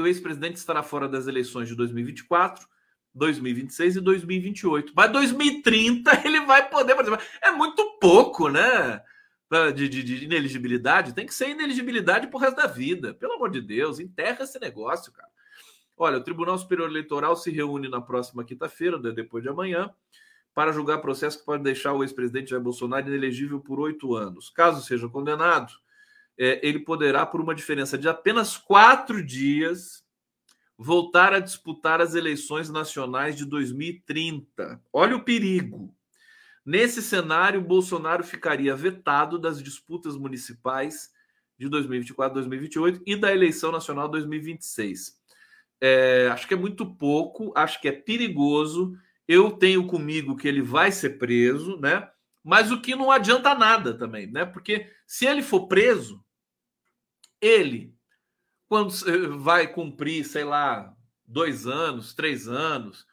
o ex-presidente estará fora das eleições de 2024, 2026 e 2028. Mas 2030 ele vai poder participar. É muito pouco, né? De, de, de ineligibilidade. Tem que ser ineligibilidade pro resto da vida. Pelo amor de Deus, enterra esse negócio, cara. Olha, o Tribunal Superior Eleitoral se reúne na próxima quinta-feira, depois de amanhã, para julgar processo que pode deixar o ex-presidente Jair Bolsonaro inelegível por oito anos. Caso seja condenado, é, ele poderá, por uma diferença de apenas quatro dias, voltar a disputar as eleições nacionais de 2030. Olha o perigo. Nesse cenário, Bolsonaro ficaria vetado das disputas municipais de 2024, 2028 e da eleição nacional 2026. É, acho que é muito pouco, acho que é perigoso eu tenho comigo que ele vai ser preso, né? Mas o que não adianta nada também, né? Porque se ele for preso, ele, quando vai cumprir, sei lá, dois anos, três anos,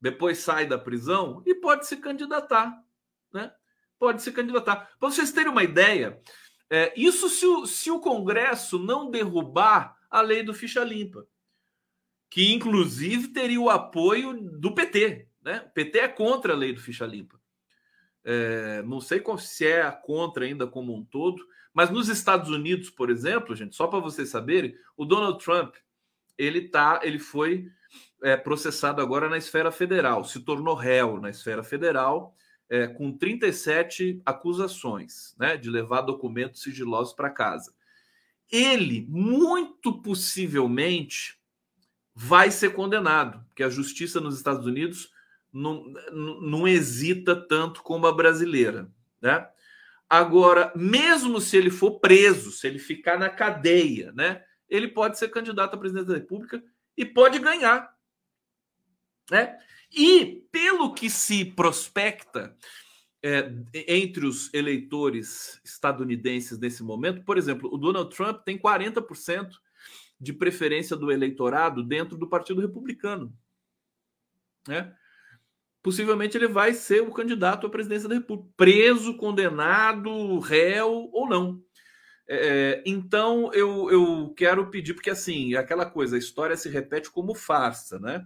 depois sai da prisão e pode se candidatar, né? Pode se candidatar. Para vocês terem uma ideia, é, isso se o, se o Congresso não derrubar a lei do ficha limpa, que inclusive teria o apoio do PT, né? O PT é contra a lei do ficha limpa. É, não sei se é contra ainda como um todo, mas nos Estados Unidos, por exemplo, gente, só para vocês saberem, o Donald Trump ele tá, ele foi é, processado agora na esfera federal, se tornou réu na esfera federal é, com 37 acusações, né, de levar documentos sigilosos para casa. Ele muito possivelmente vai ser condenado, porque a justiça nos Estados Unidos não, não hesita tanto como a brasileira, né? Agora, mesmo se ele for preso, se ele ficar na cadeia, né? Ele pode ser candidato a presidente da República e pode ganhar, né? E pelo que se prospecta é, entre os eleitores estadunidenses nesse momento, por exemplo, o Donald Trump tem 40% de preferência do eleitorado dentro do Partido Republicano, né? possivelmente ele vai ser o candidato à presidência da República, preso, condenado, réu ou não. É, então eu, eu quero pedir, porque assim, é aquela coisa, a história se repete como farsa, né?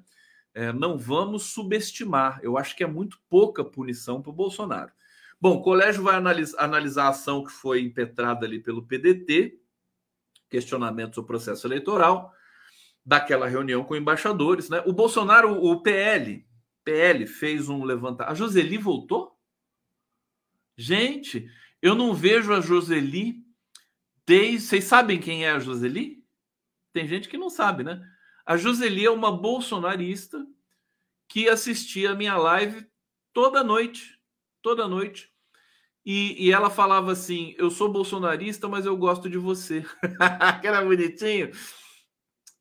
É, não vamos subestimar. Eu acho que é muito pouca punição para o Bolsonaro. Bom, o colégio vai analisar, analisar a ação que foi impetrada ali pelo PDT, questionamento sobre o processo eleitoral, daquela reunião com embaixadores, né? O Bolsonaro, o PL, PL fez um levantamento. A Joseli voltou? Gente, eu não vejo a Joseli desde. Vocês sabem quem é a Joseli? Tem gente que não sabe, né? A Joseli é uma bolsonarista que assistia a minha live toda noite. Toda noite. E, e ela falava assim: Eu sou bolsonarista, mas eu gosto de você. que era bonitinho.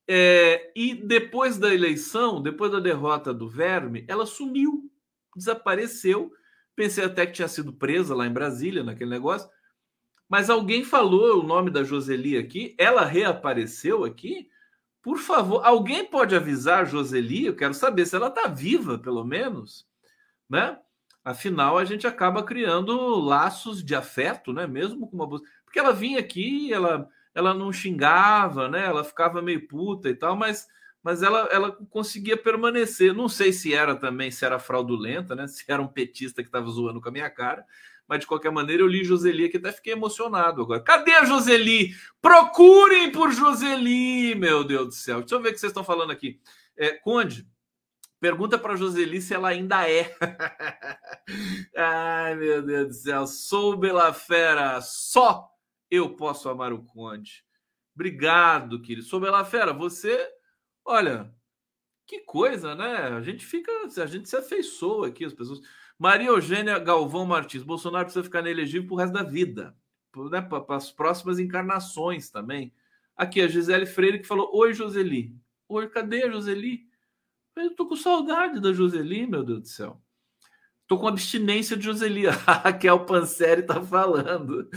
É, e depois da eleição, depois da derrota do Verme, ela sumiu, desapareceu. Pensei até que tinha sido presa lá em Brasília, naquele negócio. Mas alguém falou o nome da Joseli aqui, ela reapareceu aqui. Por favor, alguém pode avisar a Joseli? Eu quero saber se ela está viva, pelo menos, né? Afinal, a gente acaba criando laços de afeto, né? Mesmo com uma porque ela vinha aqui, ela ela não xingava, né? Ela ficava meio puta e tal, mas, mas ela, ela conseguia permanecer. Não sei se era também, se era fraudulenta, né? Se era um petista que estava zoando com a minha cara. Mas de qualquer maneira, eu li Joseli aqui até fiquei emocionado agora. Cadê a Joseli? Procurem por Joseli, meu Deus do céu. Deixa eu ver o que vocês estão falando aqui. É, Conde, Pergunta para Joseli se ela ainda é. Ai, meu Deus do céu. Sou Bela Fera. Só eu posso amar o Conde. Obrigado, querido. Sobre ela, fera, você, olha, que coisa, né? A gente fica, a gente se afeiçoa aqui, as pessoas. Maria Eugênia Galvão Martins, Bolsonaro precisa ficar inelegível pro resto da vida, né? para as próximas encarnações também. Aqui, a Gisele Freire que falou: Oi, Joseli. Oi, cadê a Joseli? Eu tô com saudade da Joseli, meu Deus do céu. Tô com abstinência de Joseli. A Raquel Panseri tá falando.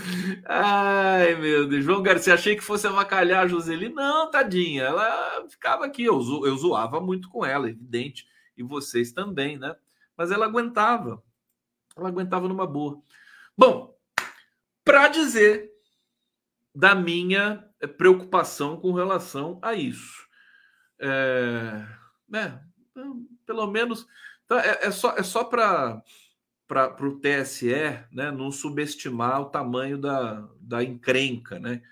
Ai, meu Deus. João Garcia, achei que fosse avacalhar a Joseli. Não, tadinha. Ela ficava aqui. Eu, zo eu zoava muito com ela, evidente. E vocês também, né? Mas ela aguentava. Ela aguentava numa boa. Bom, para dizer da minha preocupação com relação a isso. É, né, pelo menos então, é, é só, é só para o TSE né, não subestimar o tamanho da, da encrenca, né,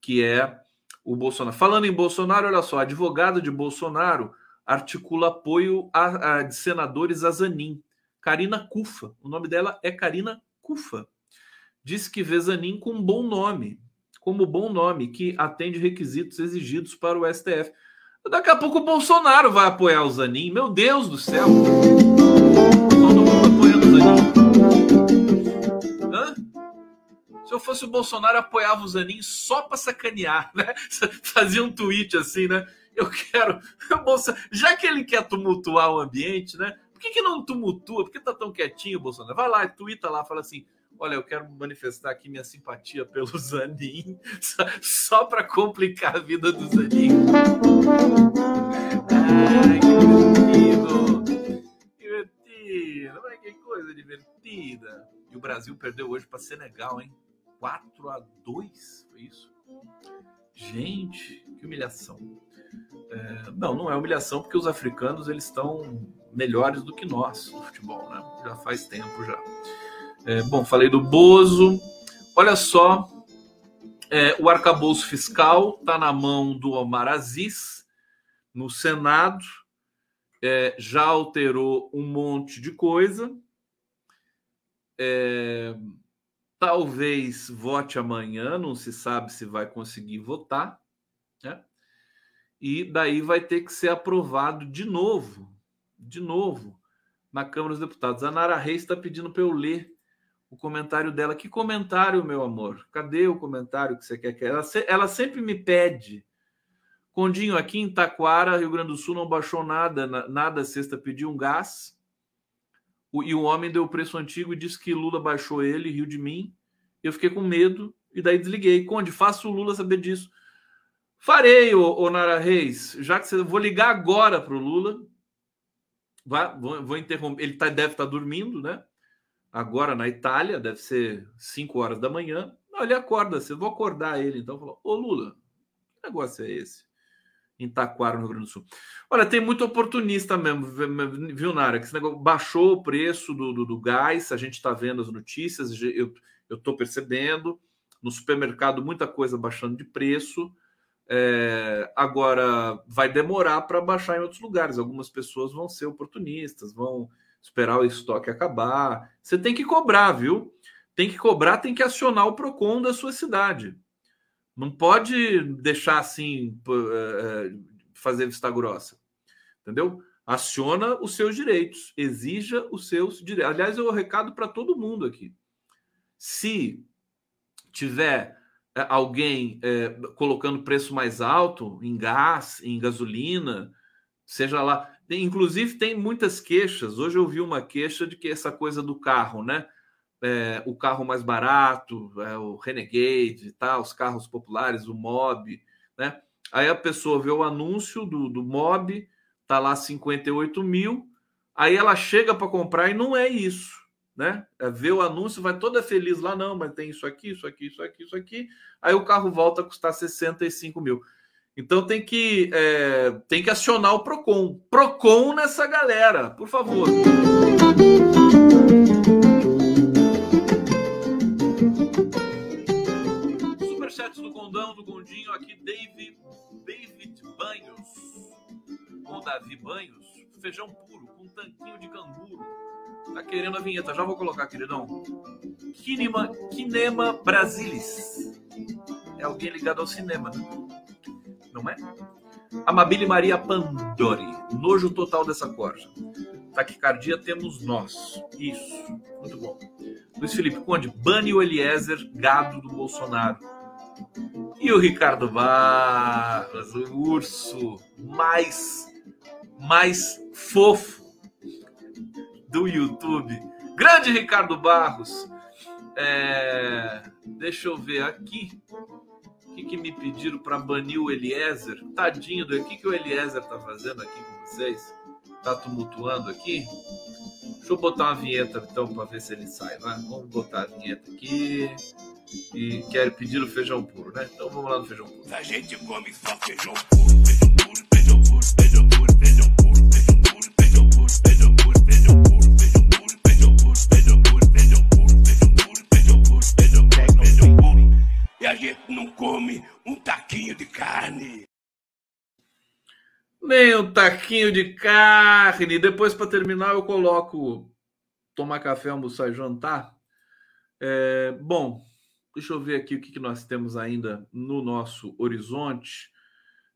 que é o Bolsonaro. Falando em Bolsonaro, olha só, advogado de Bolsonaro articula apoio a, a de senadores a Zanin. Karina Cufa. O nome dela é Karina Cufa. Diz que vê Zanin com um bom nome, como bom nome, que atende requisitos exigidos para o STF. Daqui a pouco o Bolsonaro vai apoiar o Zanin. Meu Deus do céu! Todo mundo apoiando o Zanin. Se eu fosse o Bolsonaro, apoiava o Zanin só para sacanear, né? Fazia um tweet assim, né? Eu quero. Já que ele quer tumultuar o ambiente, né? Por que, que não tumultua? Por que tá tão quietinho, Bolsonaro? Vai lá, twitta lá, fala assim: olha, eu quero manifestar aqui minha simpatia pelo Zanin, só, só para complicar a vida do Zanin. Ai, que divertido! Divertido! Ai, que coisa divertida! E o Brasil perdeu hoje para Senegal, hein? 4 a 2 foi isso? Gente, que humilhação. É, não, não é humilhação, porque os africanos eles estão melhores do que nós no futebol, né? Já faz tempo já. É, bom, falei do Bozo. Olha só, é, o arcabouço fiscal está na mão do Omar Aziz, no Senado, é, já alterou um monte de coisa. É, talvez vote amanhã, não se sabe se vai conseguir votar. Né? E daí vai ter que ser aprovado de novo, de novo, na Câmara dos Deputados. A Nara Reis está pedindo para eu ler o comentário dela. Que comentário, meu amor? Cadê o comentário que você quer que ela, ela sempre me pede. Condinho, aqui em Taquara, Rio Grande do Sul, não baixou nada, nada sexta, pediu um gás. E o homem deu o preço antigo e disse que Lula baixou ele, riu de mim. Eu fiquei com medo e daí desliguei. Conde, faça o Lula saber disso. Farei, ô, ô Nara Reis, já que você. Vou ligar agora para o Lula. vou, vou interromper. Ele tá, deve estar tá dormindo, né? agora na Itália, deve ser 5 horas da manhã. Não, ele acorda, você vou acordar ele então. Falou, ô Lula, que negócio é esse? Em Taquara, no Rio Grande do Sul. Olha, tem muito oportunista mesmo, viu, Nara? Que esse negócio baixou o preço do, do, do gás, a gente está vendo as notícias, eu estou percebendo. No supermercado, muita coisa baixando de preço. É, agora, vai demorar para baixar em outros lugares. Algumas pessoas vão ser oportunistas, vão esperar o estoque acabar. Você tem que cobrar, viu? Tem que cobrar, tem que acionar o PROCON da sua cidade. Não pode deixar assim, é, é, fazer vista grossa. Entendeu? Aciona os seus direitos, exija os seus direitos. Aliás, é o um recado para todo mundo aqui. Se tiver é, alguém é, colocando preço mais alto em gás, em gasolina, seja lá. Inclusive, tem muitas queixas. Hoje eu vi uma queixa de que essa coisa do carro, né? É, o carro mais barato, é, o Renegade, tá? os carros populares, o Mob, né? Aí a pessoa vê o anúncio do, do Mob, tá lá 58 mil, aí ela chega para comprar e não é isso, né? É, vê o anúncio, vai toda feliz lá, não, mas tem isso aqui, isso aqui, isso aqui, isso aqui. Aí o carro volta a custar 65 mil. Então tem que, é, tem que acionar o PROCON. PROCON nessa galera, por favor. Superchats do Condão, do Gondinho, aqui David, David Banhos. Com Davi Banhos, feijão puro, com um tanquinho de canguru. Tá querendo a vinheta, já vou colocar, queridão. Kinema, Kinema Brasilis. É alguém ligado ao cinema, né? não é? Amabile Maria Pandori, nojo total dessa corja. Taquicardia temos nós. Isso, muito bom. Luiz Felipe Conde, bane o Eliezer, gado do Bolsonaro. E o Ricardo Barros, o urso mais, mais fofo do YouTube. Grande Ricardo Barros. É, deixa eu ver aqui que, que me pediram para banir o Eliezer? Tadinho do que, que o Eliezer tá fazendo aqui com vocês? Tá tumultuando aqui? Deixa eu botar uma vinheta então para ver se ele sai, né? Vamos botar a vinheta aqui. E quero pedir o feijão puro, né? Então vamos lá no feijão puro. A gente come só feijão puro, feijão puro, feijão puro, feijão puro, come um taquinho de carne. Nem um taquinho de carne. Depois, para terminar, eu coloco tomar café, almoçar e jantar. É, bom, deixa eu ver aqui o que, que nós temos ainda no nosso horizonte.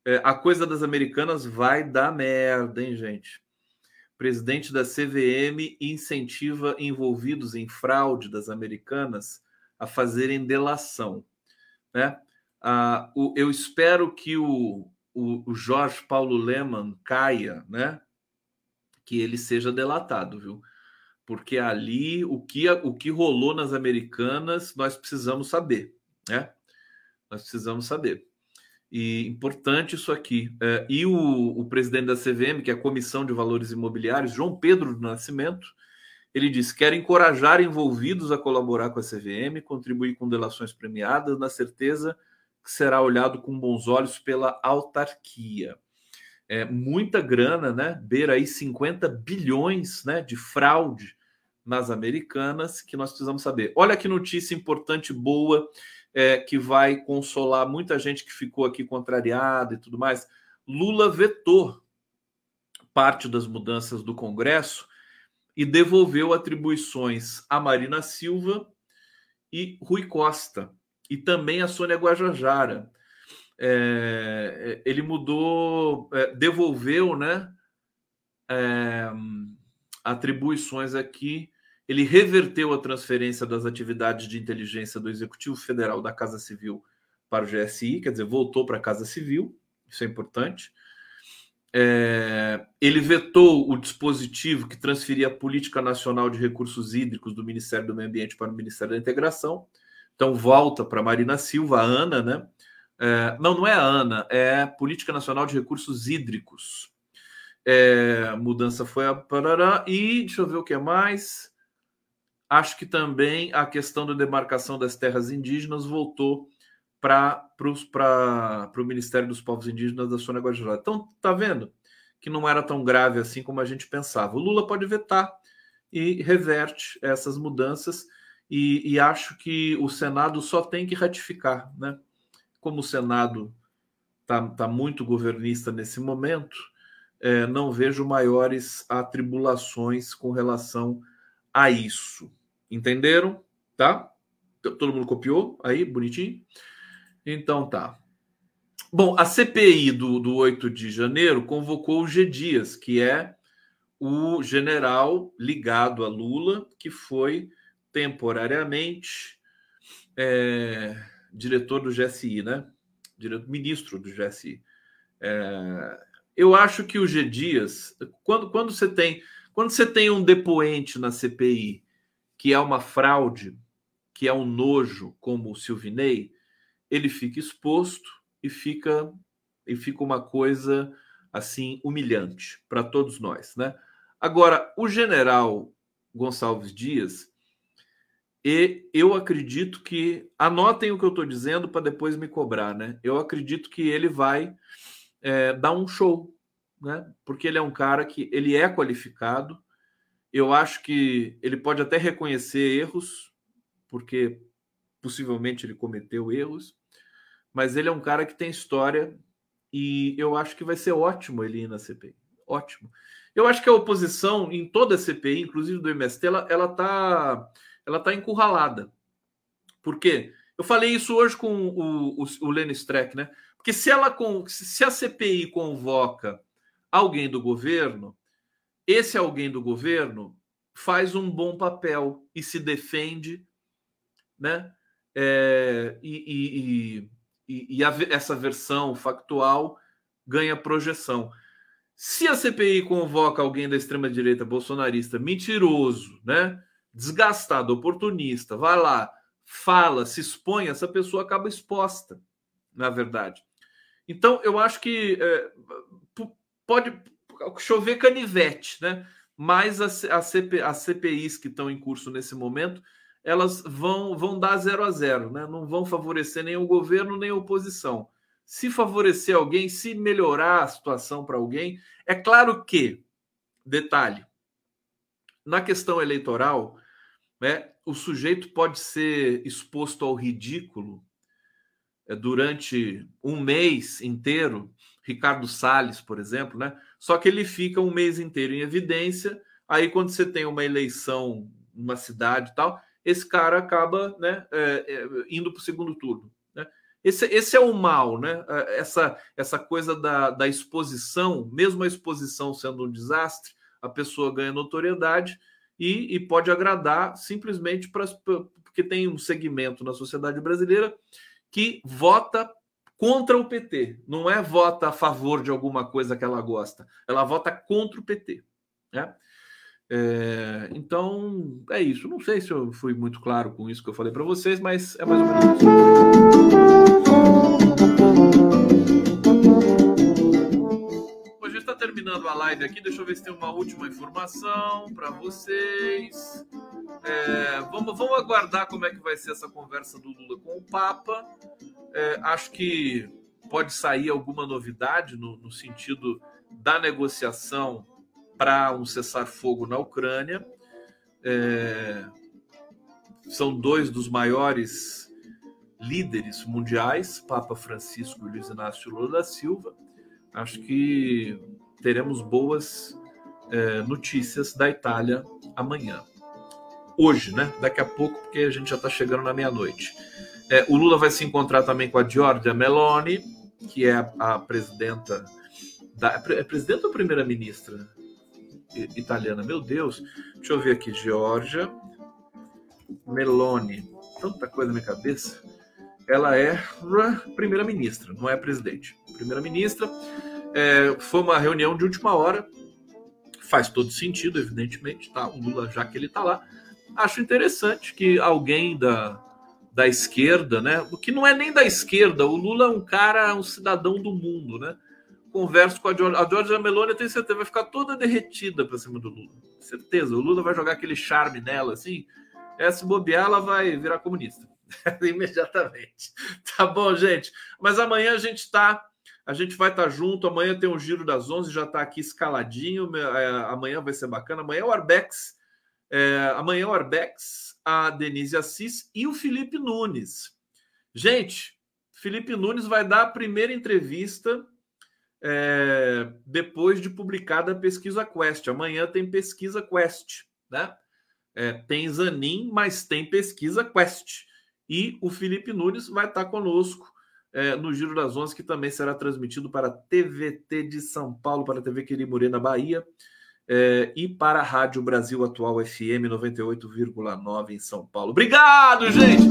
É, a coisa das americanas vai dar merda, hein, gente? Presidente da CVM incentiva envolvidos em fraude das americanas a fazerem delação, né? Ah, o, eu espero que o, o, o Jorge Paulo Leman caia, né? Que ele seja delatado, viu? Porque ali o que, o que rolou nas americanas nós precisamos saber, né? Nós precisamos saber. E importante isso aqui. É, e o, o, presidente da CVM, que é a Comissão de Valores Imobiliários, João Pedro do Nascimento, ele diz: quer encorajar envolvidos a colaborar com a CVM, contribuir com delações premiadas, na certeza que será olhado com bons olhos pela autarquia. É muita grana, né? Beira aí 50 bilhões né, de fraude nas americanas que nós precisamos saber. Olha que notícia importante, boa, é, que vai consolar muita gente que ficou aqui contrariada e tudo mais. Lula vetou parte das mudanças do Congresso e devolveu atribuições a Marina Silva e Rui Costa e também a Sônia Guajajara. É, ele mudou, é, devolveu, né? É, atribuições aqui. Ele reverteu a transferência das atividades de inteligência do Executivo Federal da Casa Civil para o GSI, quer dizer, voltou para a Casa Civil, isso é importante. É, ele vetou o dispositivo que transferia a Política Nacional de Recursos Hídricos do Ministério do Meio Ambiente para o Ministério da Integração. Então volta para Marina Silva, a Ana, né? É, não, não é a Ana, é Política Nacional de Recursos Hídricos. É, mudança foi a Parará. E deixa eu ver o que é mais. Acho que também a questão da demarcação das terras indígenas voltou para o Ministério dos Povos Indígenas da Sônia Guajajara. Então, tá vendo que não era tão grave assim como a gente pensava. O Lula pode vetar e reverte essas mudanças e, e, acho que o Senado só tem que ratificar, né? Como o Senado está tá muito governista nesse momento, é, não vejo maiores atribulações com relação a isso. Entenderam? Tá? Todo mundo copiou aí, bonitinho? Então tá. Bom, a CPI do, do 8 de janeiro convocou o G. Dias, que é o general ligado a Lula, que foi temporariamente é, diretor do GSI, né? Diretor, ministro do GSI. É, eu acho que o G Dias, quando, quando você tem quando você tem um depoente na CPI que é uma fraude, que é um nojo, como o Silvinei, ele fica exposto e fica e fica uma coisa assim humilhante para todos nós, né? Agora, o general Gonçalves Dias, e eu acredito que. Anotem o que eu estou dizendo para depois me cobrar, né? Eu acredito que ele vai é, dar um show, né? Porque ele é um cara que ele é qualificado. Eu acho que ele pode até reconhecer erros, porque possivelmente ele cometeu erros, mas ele é um cara que tem história e eu acho que vai ser ótimo ele ir na CPI. Ótimo. Eu acho que a oposição em toda a CPI, inclusive do MST, ela, ela tá ela está encurralada. Por quê? Eu falei isso hoje com o, o, o Lenny Streck, né? Porque se, ela, se a CPI convoca alguém do governo, esse alguém do governo faz um bom papel e se defende, né? É, e, e, e, e a, essa versão factual ganha projeção. Se a CPI convoca alguém da extrema-direita bolsonarista mentiroso, né? Desgastado, oportunista, vai lá, fala, se expõe, essa pessoa acaba exposta, na verdade. Então, eu acho que é, pode chover canivete, né? Mas as, as, CP, as CPIs que estão em curso nesse momento, elas vão, vão dar zero a zero, né? Não vão favorecer nem o governo nem a oposição. Se favorecer alguém, se melhorar a situação para alguém, é claro que, detalhe, na questão eleitoral, né, o sujeito pode ser exposto ao ridículo é, durante um mês inteiro. Ricardo Salles, por exemplo, né? Só que ele fica um mês inteiro em evidência, Aí, quando você tem uma eleição numa cidade e tal, esse cara acaba né, é, é, indo para o segundo turno. Né? Esse, esse é o mal, né? Essa, essa coisa da, da exposição, mesmo a exposição sendo um desastre, a pessoa ganha notoriedade e, e pode agradar simplesmente para porque tem um segmento na sociedade brasileira que vota contra o PT, não é vota a favor de alguma coisa que ela gosta, ela vota contra o PT. Né? É, então é isso. Não sei se eu fui muito claro com isso que eu falei para vocês, mas é mais ou menos isso. Live aqui. Deixa eu ver se tem uma última informação para vocês. É, vamos, vamos aguardar como é que vai ser essa conversa do Lula com o Papa. É, acho que pode sair alguma novidade no, no sentido da negociação para um cessar-fogo na Ucrânia. É, são dois dos maiores líderes mundiais, Papa Francisco e Luiz Inácio Lula da Silva. Acho que teremos boas é, notícias da Itália amanhã. Hoje, né? Daqui a pouco, porque a gente já está chegando na meia-noite. É, o Lula vai se encontrar também com a Giorgia Meloni, que é a, a presidenta da. É presidenta ou primeira-ministra? italiana. Meu Deus, deixa eu ver aqui. Georgia Meloni. Tanta coisa na minha cabeça. Ela é primeira-ministra, não é presidente. Primeira-ministra. É, foi uma reunião de última hora. Faz todo sentido, evidentemente, tá? O Lula, já que ele está lá. Acho interessante que alguém da, da esquerda, né? O que não é nem da esquerda, o Lula é um cara, um cidadão do mundo, né? converso com a Georgia. A Georgia Meloni, eu tenho certeza, vai ficar toda derretida para cima do Lula. Certeza. O Lula vai jogar aquele charme nela, assim. É, se bobear, ela vai virar comunista. Imediatamente. Tá bom, gente. Mas amanhã a gente tá. A gente vai estar tá junto. Amanhã tem um giro das 11, já está aqui escaladinho. É, amanhã vai ser bacana. Amanhã é o Arbex. É, amanhã é o Arbex, a Denise Assis e o Felipe Nunes. Gente, Felipe Nunes vai dar a primeira entrevista é, depois de publicada a pesquisa Quest. Amanhã tem pesquisa Quest, né? É, tem Zanin, mas tem pesquisa Quest. E o Felipe Nunes vai estar conosco é, no Giro das Onze, que também será transmitido para a TVT de São Paulo, para a TV Quirimurê na Bahia, é, e para a Rádio Brasil Atual FM 98,9 em São Paulo. Obrigado, gente!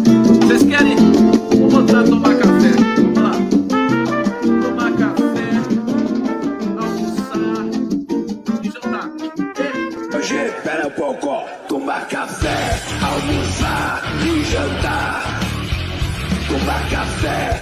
Vocês querem? Vamos voltar a tomar café. Vamos lá. Espera um pouco, tomar café, almoçar e jantar. Tomar café,